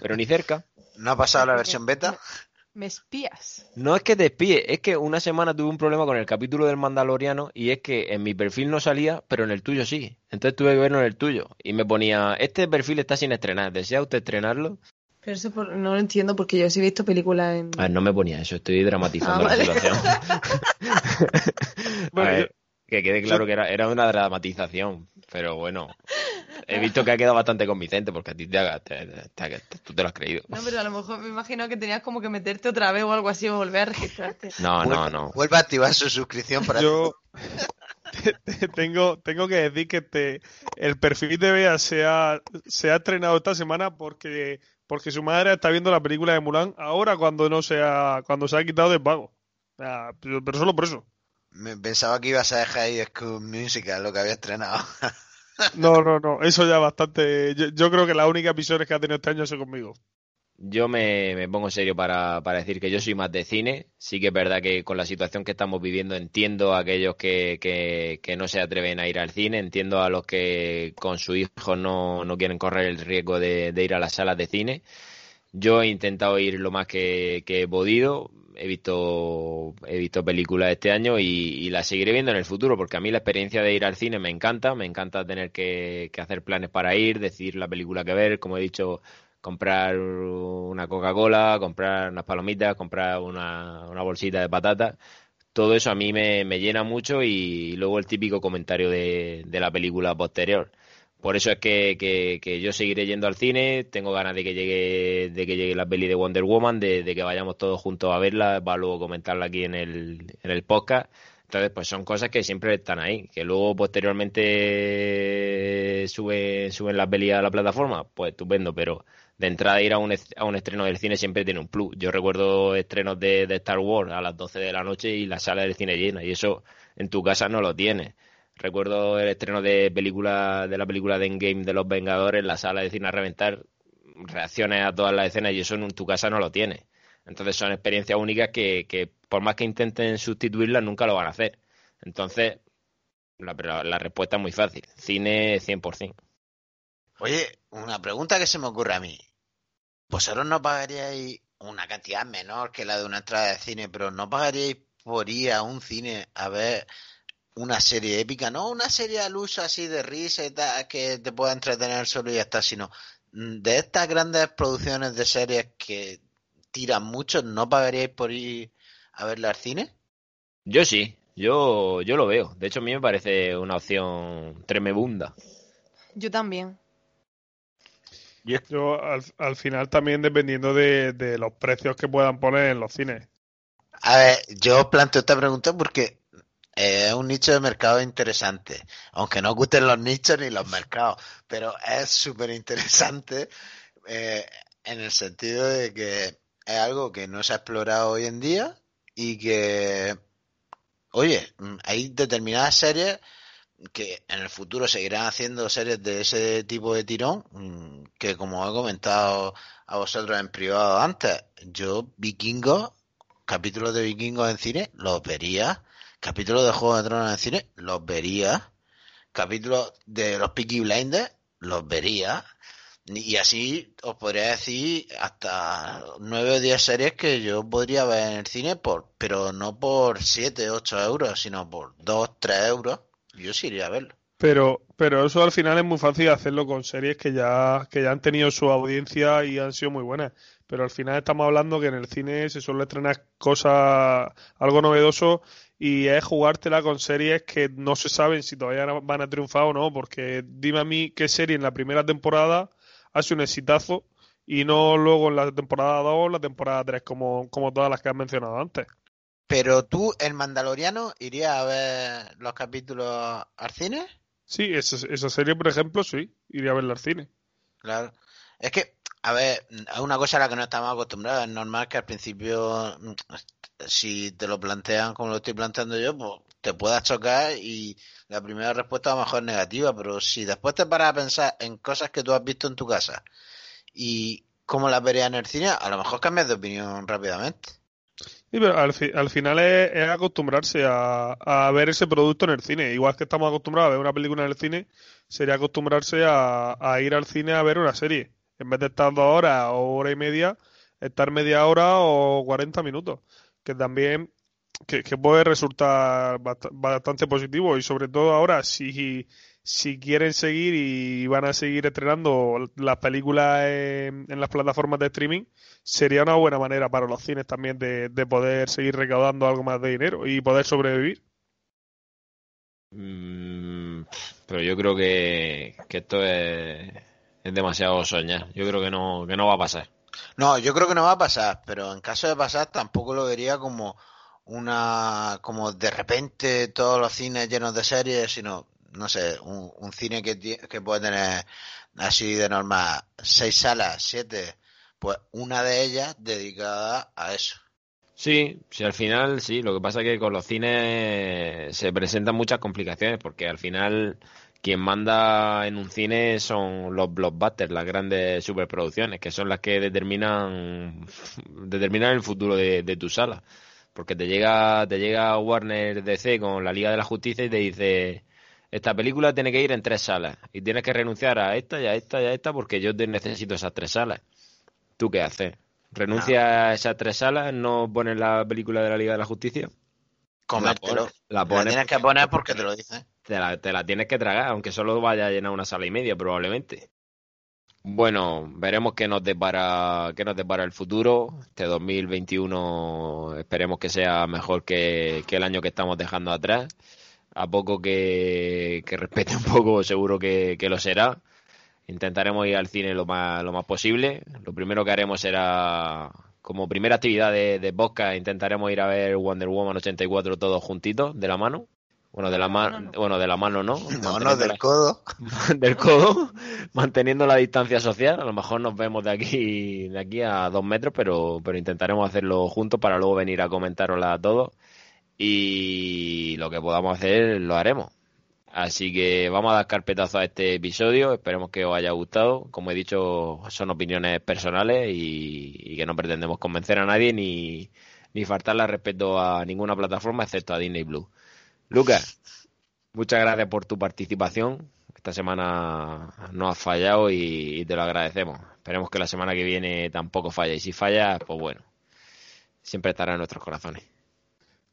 Pero ni cerca. ¿No ha pasado la versión beta? Me espías. No es que te espíe, es que una semana tuve un problema con el capítulo del Mandaloriano y es que en mi perfil no salía, pero en el tuyo sí. Entonces tuve que verlo en el tuyo. Y me ponía, este perfil está sin estrenar, ¿desea usted estrenarlo? Pero eso no lo entiendo porque yo sí he visto películas en... A ver, no me ponía eso, estoy dramatizando ah, la situación. [laughs] [laughs] que quede claro que era, era una dramatización, pero bueno, he visto que ha quedado bastante convincente porque a ti te, tú te lo has creído. No, pero a lo mejor me imagino que tenías como que meterte otra vez o algo así o volver a registrarte. [laughs] No, no, no. Vuelve a activar su suscripción para... Yo [laughs] tengo, tengo que decir que te, el perfil de Bea se ha, se ha estrenado esta semana porque, porque su madre está viendo la película de Mulan ahora cuando no se ha, cuando se ha quitado de pago. pero solo por eso. Me pensaba que ibas a dejar ahí School Musical, lo que había estrenado. [laughs] No, no, no, eso ya bastante. Yo, creo que las únicas visiones que ha tenido este año son conmigo. Yo me, me pongo serio para, para, decir que yo soy más de cine. Sí que es verdad que con la situación que estamos viviendo entiendo a aquellos que, que, no se atreven a ir al cine, entiendo a los que con su hijo no, no quieren correr el riesgo de, ir a las salas de cine. Yo he intentado ir lo más que, que he podido he visto he visto películas este año y, las seguiré viendo en el futuro porque a mí la experiencia de ir al cine me encanta me encanta tener que, hacer planes para ir decidir la película que ver como he dicho comprar una Coca-Cola comprar unas palomitas comprar una, una bolsita de patatas. Todo eso a mí me, llena mucho y, luego el típico comentario de, de la película posterior por eso es que, que, yo seguiré yendo al cine, tengo ganas de que llegue, de que llegue la peli de Wonder Woman, de, que vayamos todos juntos a verla, para luego comentarla aquí en el, en el podcast. Entonces, pues son cosas que siempre están ahí, que luego posteriormente sube, suben las pelis a la plataforma, pues estupendo, pero de entrada ir a un, a un estreno del cine siempre tiene un plus. Yo recuerdo estrenos de, de Star Wars a las 12 de la noche y la sala del cine llena, y eso en tu casa no lo tienes. Recuerdo el estreno de película de la película de Endgame de los Vengadores, en la sala de cine a reventar, reacciones a todas las escenas y eso en tu casa no lo tienes. Entonces son experiencias únicas que, que por más que intenten sustituirlas, nunca lo van a hacer. Entonces, la, la respuesta es muy fácil. Cine 100%. Oye, una pregunta que se me ocurre a mí. ¿Vosotros no pagaríais una cantidad menor que la de una entrada de cine, pero no pagaríais por ir a un cine a ver una serie épica, no una serie al uso así de risa y tal, que te pueda entretener solo y ya está, sino de estas grandes producciones de series que tiran mucho, ¿no pagaríais por ir a verla al cine? Yo sí, yo, yo lo veo. De hecho, a mí me parece una opción tremebunda. Yo también. Yo al, al final también dependiendo de, de los precios que puedan poner en los cines. A ver, yo planteo esta pregunta porque es un nicho de mercado interesante, aunque no gusten los nichos ni los mercados, pero es súper interesante [laughs] eh, en el sentido de que es algo que no se ha explorado hoy en día y que, oye, hay determinadas series que en el futuro seguirán haciendo series de ese tipo de tirón, mm, que como he comentado a vosotros en privado antes, yo vikingos, capítulos de vikingos en cine, los vería capítulos de Juego de Tronos en cine, los vería. Capítulos de los Peaky Blinders, los vería. Y así os podría decir hasta nueve o diez series que yo podría ver en el cine, por, pero no por siete, ocho euros, sino por dos, tres euros. Yo sí iría a verlo. Pero, pero eso al final es muy fácil hacerlo con series que ya, que ya han tenido su audiencia y han sido muy buenas. Pero al final estamos hablando que en el cine se suele estrenar cosas, algo novedoso y es jugártela con series que no se saben si todavía van a triunfar o no, porque dime a mí qué serie en la primera temporada hace un exitazo y no luego en la temporada 2 o la temporada 3 como, como todas las que has mencionado antes. Pero tú, el Mandaloriano, irías a ver los capítulos al cine? Sí, esa, esa serie, por ejemplo, sí, iría a verla al cine. Claro. Es que, a ver, es una cosa a la que no estamos acostumbrados. Es normal que al principio si te lo plantean como lo estoy planteando yo, pues te puedas chocar y la primera respuesta a lo mejor es negativa, pero si después te paras a pensar en cosas que tú has visto en tu casa y cómo las verías en el cine, a lo mejor cambias de opinión rápidamente. Sí, pero al, al final es, acostumbrarse a, a, ver ese producto en el cine. Igual que estamos acostumbrados a ver una película en el cine, sería acostumbrarse a, a ir al cine a ver una serie. En vez de estar dos horas o hora y media, estar media hora o cuarenta minutos que también que, puede resultar bastante positivo y sobre todo ahora si, si quieren seguir y van a seguir estrenando las películas en, las plataformas de streaming sería una buena manera para los cines también de, poder seguir recaudando algo más de dinero y poder sobrevivir. Mm, pero yo creo que, esto es, es demasiado soñar. Yo creo que no, que no va a pasar. No, yo creo que no va a pasar, pero en caso de pasar tampoco lo vería como una, como de repente todos los cines llenos de series, sino, no sé, un, cine que, que puede tener así de normal seis salas, siete, pues una de ellas dedicada a eso. Sí, sí, al final sí. Lo que pasa es que con los cines se presentan muchas complicaciones porque al final quien manda en un cine son los blockbusters, las grandes superproducciones, que son las que determinan, determinan el futuro de, tu sala. Porque te llega, te llega Warner DC con la Liga de la Justicia y te dice, esta película tiene que ir en tres salas y tienes que renunciar a esta y a esta y a esta porque yo necesito esas tres salas. ¿Tú qué haces? renuncia a esas tres salas, no pones la película de la Liga de la Justicia. Comértelo. La La pones tienes que poner porque te lo dicen. Te la, tienes que tragar, aunque solo vaya a llenar una sala y media probablemente. Bueno, veremos qué nos depara, qué nos depara el futuro. Este 2021 esperemos que sea mejor que, que el año que estamos dejando atrás. A poco que, que respete un poco, seguro que, lo será. Intentaremos ir al cine lo más, lo más posible. Lo primero que haremos será, como primera actividad de, de intentaremos ir a ver Wonder Woman 84 todos juntitos, de la mano. Bueno, de la mano, bueno, de la mano no. [laughs] No, no, del la- codo. [laughs] del codo, manteniendo la distancia social. A lo mejor nos vemos de aquí, de aquí a dos metros, pero, pero intentaremos hacerlo juntos para luego venir a comentárosla a todos. Y lo que podamos hacer lo haremos. Así que vamos a dar carpetazo a este episodio. Esperemos que os haya gustado. Como he dicho, son opiniones personales y, y que no pretendemos convencer a nadie ni, ni faltarle al respeto a ninguna plataforma excepto a Disney Blue. Lucas, muchas gracias por tu participación. Esta semana no has fallado y, te lo agradecemos. Esperemos que la semana que viene tampoco falle. Y si falla, pues bueno, siempre estará en nuestros corazones.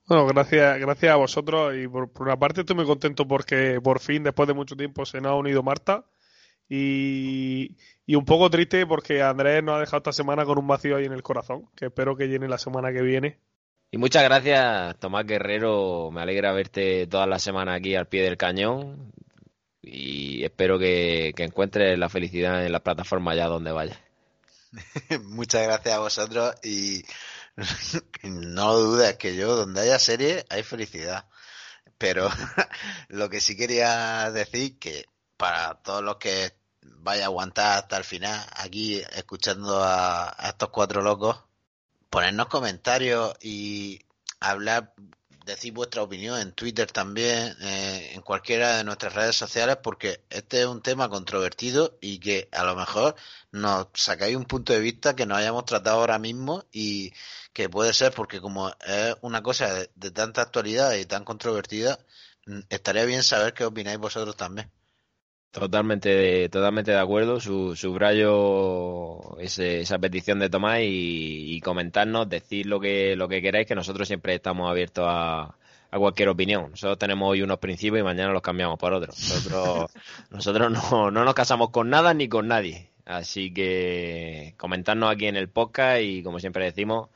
Bueno, gracias, gracias a vosotros y por, por una parte estoy muy contento porque por fin, después de mucho tiempo, se nos ha unido Marta y, y un poco triste porque Andrés nos ha dejado esta semana con un vacío ahí en el corazón, que espero que llene la semana que viene. Y muchas gracias, Tomás Guerrero. Me alegra verte toda la semana aquí al pie del cañón. Y espero que, que encuentres la felicidad en la plataforma allá donde vayas. [laughs] Muchas gracias a vosotros y [laughs] no dudes que yo, donde haya serie, hay felicidad. Pero [laughs] lo que sí quería decir que para todos los que vaya a aguantar hasta el final aquí escuchando a, a estos cuatro locos, ponernos comentarios y hablar, decir vuestra opinión en Twitter también, eh, en cualquiera de nuestras redes sociales, porque este es un tema controvertido y que a lo mejor nos sacáis un punto de vista que no hayamos tratado ahora mismo y que puede ser porque como es una cosa de, de tanta actualidad y tan controvertida, mm, estaría bien saber qué opináis vosotros también. Totalmente de, totalmente de acuerdo. Su, subrayo ese- esa petición de Tomás y, y comentarnos, decir lo que, lo que queráis, que nosotros siempre estamos abiertos a, a cualquier opinión. Nosotros tenemos hoy unos principios y mañana los cambiamos por otros. Nosotros, [laughs] nosotros no, no nos casamos con nada ni con nadie. Así que comentarnos aquí en el podcast y como siempre decimos,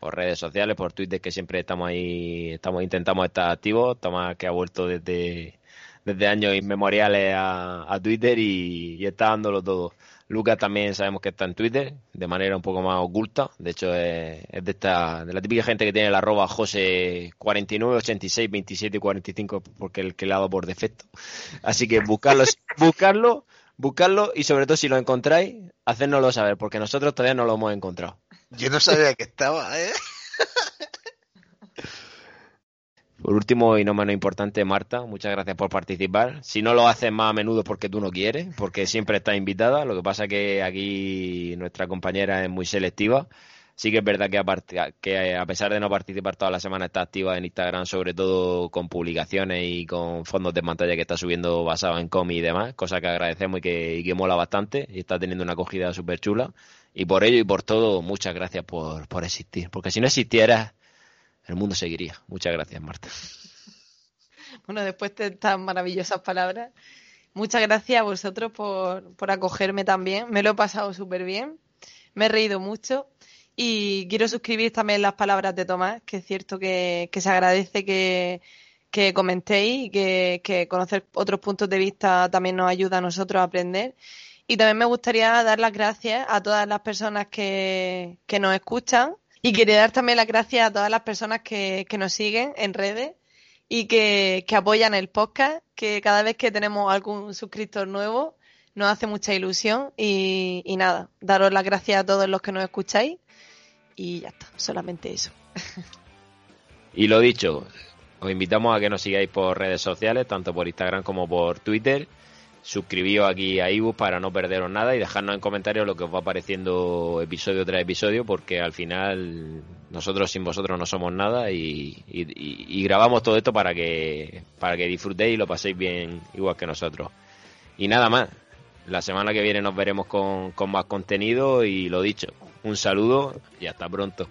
por redes sociales, por Twitter, que siempre estamos ahí, estamos intentamos estar activos. Tomás que ha vuelto desde desde años inmemoriales a, Twitter y, y está dándolo todo. Lucas también sabemos que está en Twitter de manera un poco más oculta. De hecho, es, de esta de la típica gente que tiene el arroba José 49, 86, 27 y 45 porque el que le ha dado por defecto. Así que buscarlo, [laughs] buscarlo, buscarlo y sobre todo si lo encontráis, hacérnoslo saber porque nosotros todavía no lo hemos encontrado. Yo no sabía que estaba, ¿eh? [laughs] Por último y no menos importante, Marta, muchas gracias por participar. Si no lo haces más a menudo es porque tú no quieres, porque siempre estás invitada. Lo que pasa que aquí nuestra compañera es muy selectiva. Sí que es verdad que a, que a pesar de no participar toda la semana está activa en Instagram, sobre todo con publicaciones y con fondos de pantalla que está subiendo basado en cómic y demás, cosa que agradecemos y que, y que mola bastante y está teniendo una acogida súper chula. Y por ello y por todo, muchas gracias por, por existir, porque si no existieras, el mundo seguiría. Muchas gracias, Marta. [laughs] Bueno, después de estas maravillosas palabras, muchas gracias a vosotros por, por acogerme también. Me lo he pasado súper bien, me he reído mucho y quiero suscribir también las palabras de Tomás, que es cierto que, que se agradece que, que comentéis y que, que conocer otros puntos de vista también nos ayuda a nosotros a aprender. Y también me gustaría dar las gracias a todas las personas que, que nos escuchan y quería dar también las gracias a todas las personas que, que nos siguen en redes y que, que apoyan el podcast, que cada vez que tenemos algún suscriptor nuevo nos hace mucha ilusión y, y nada, daros las gracias a todos los que nos escucháis y ya está, solamente eso. [laughs] Y lo dicho, os invitamos a que nos sigáis por redes sociales, tanto por Instagram como por Twitter. Suscribíos aquí a iBus para no perderos nada y dejadnos en comentarios lo que os va apareciendo episodio tras episodio, porque al final nosotros sin vosotros no somos nada y- y grabamos todo esto para que, para que disfrutéis y lo paséis bien igual que nosotros. Y nada más, la semana que viene nos veremos con, con más contenido y lo dicho, Un saludo y hasta pronto.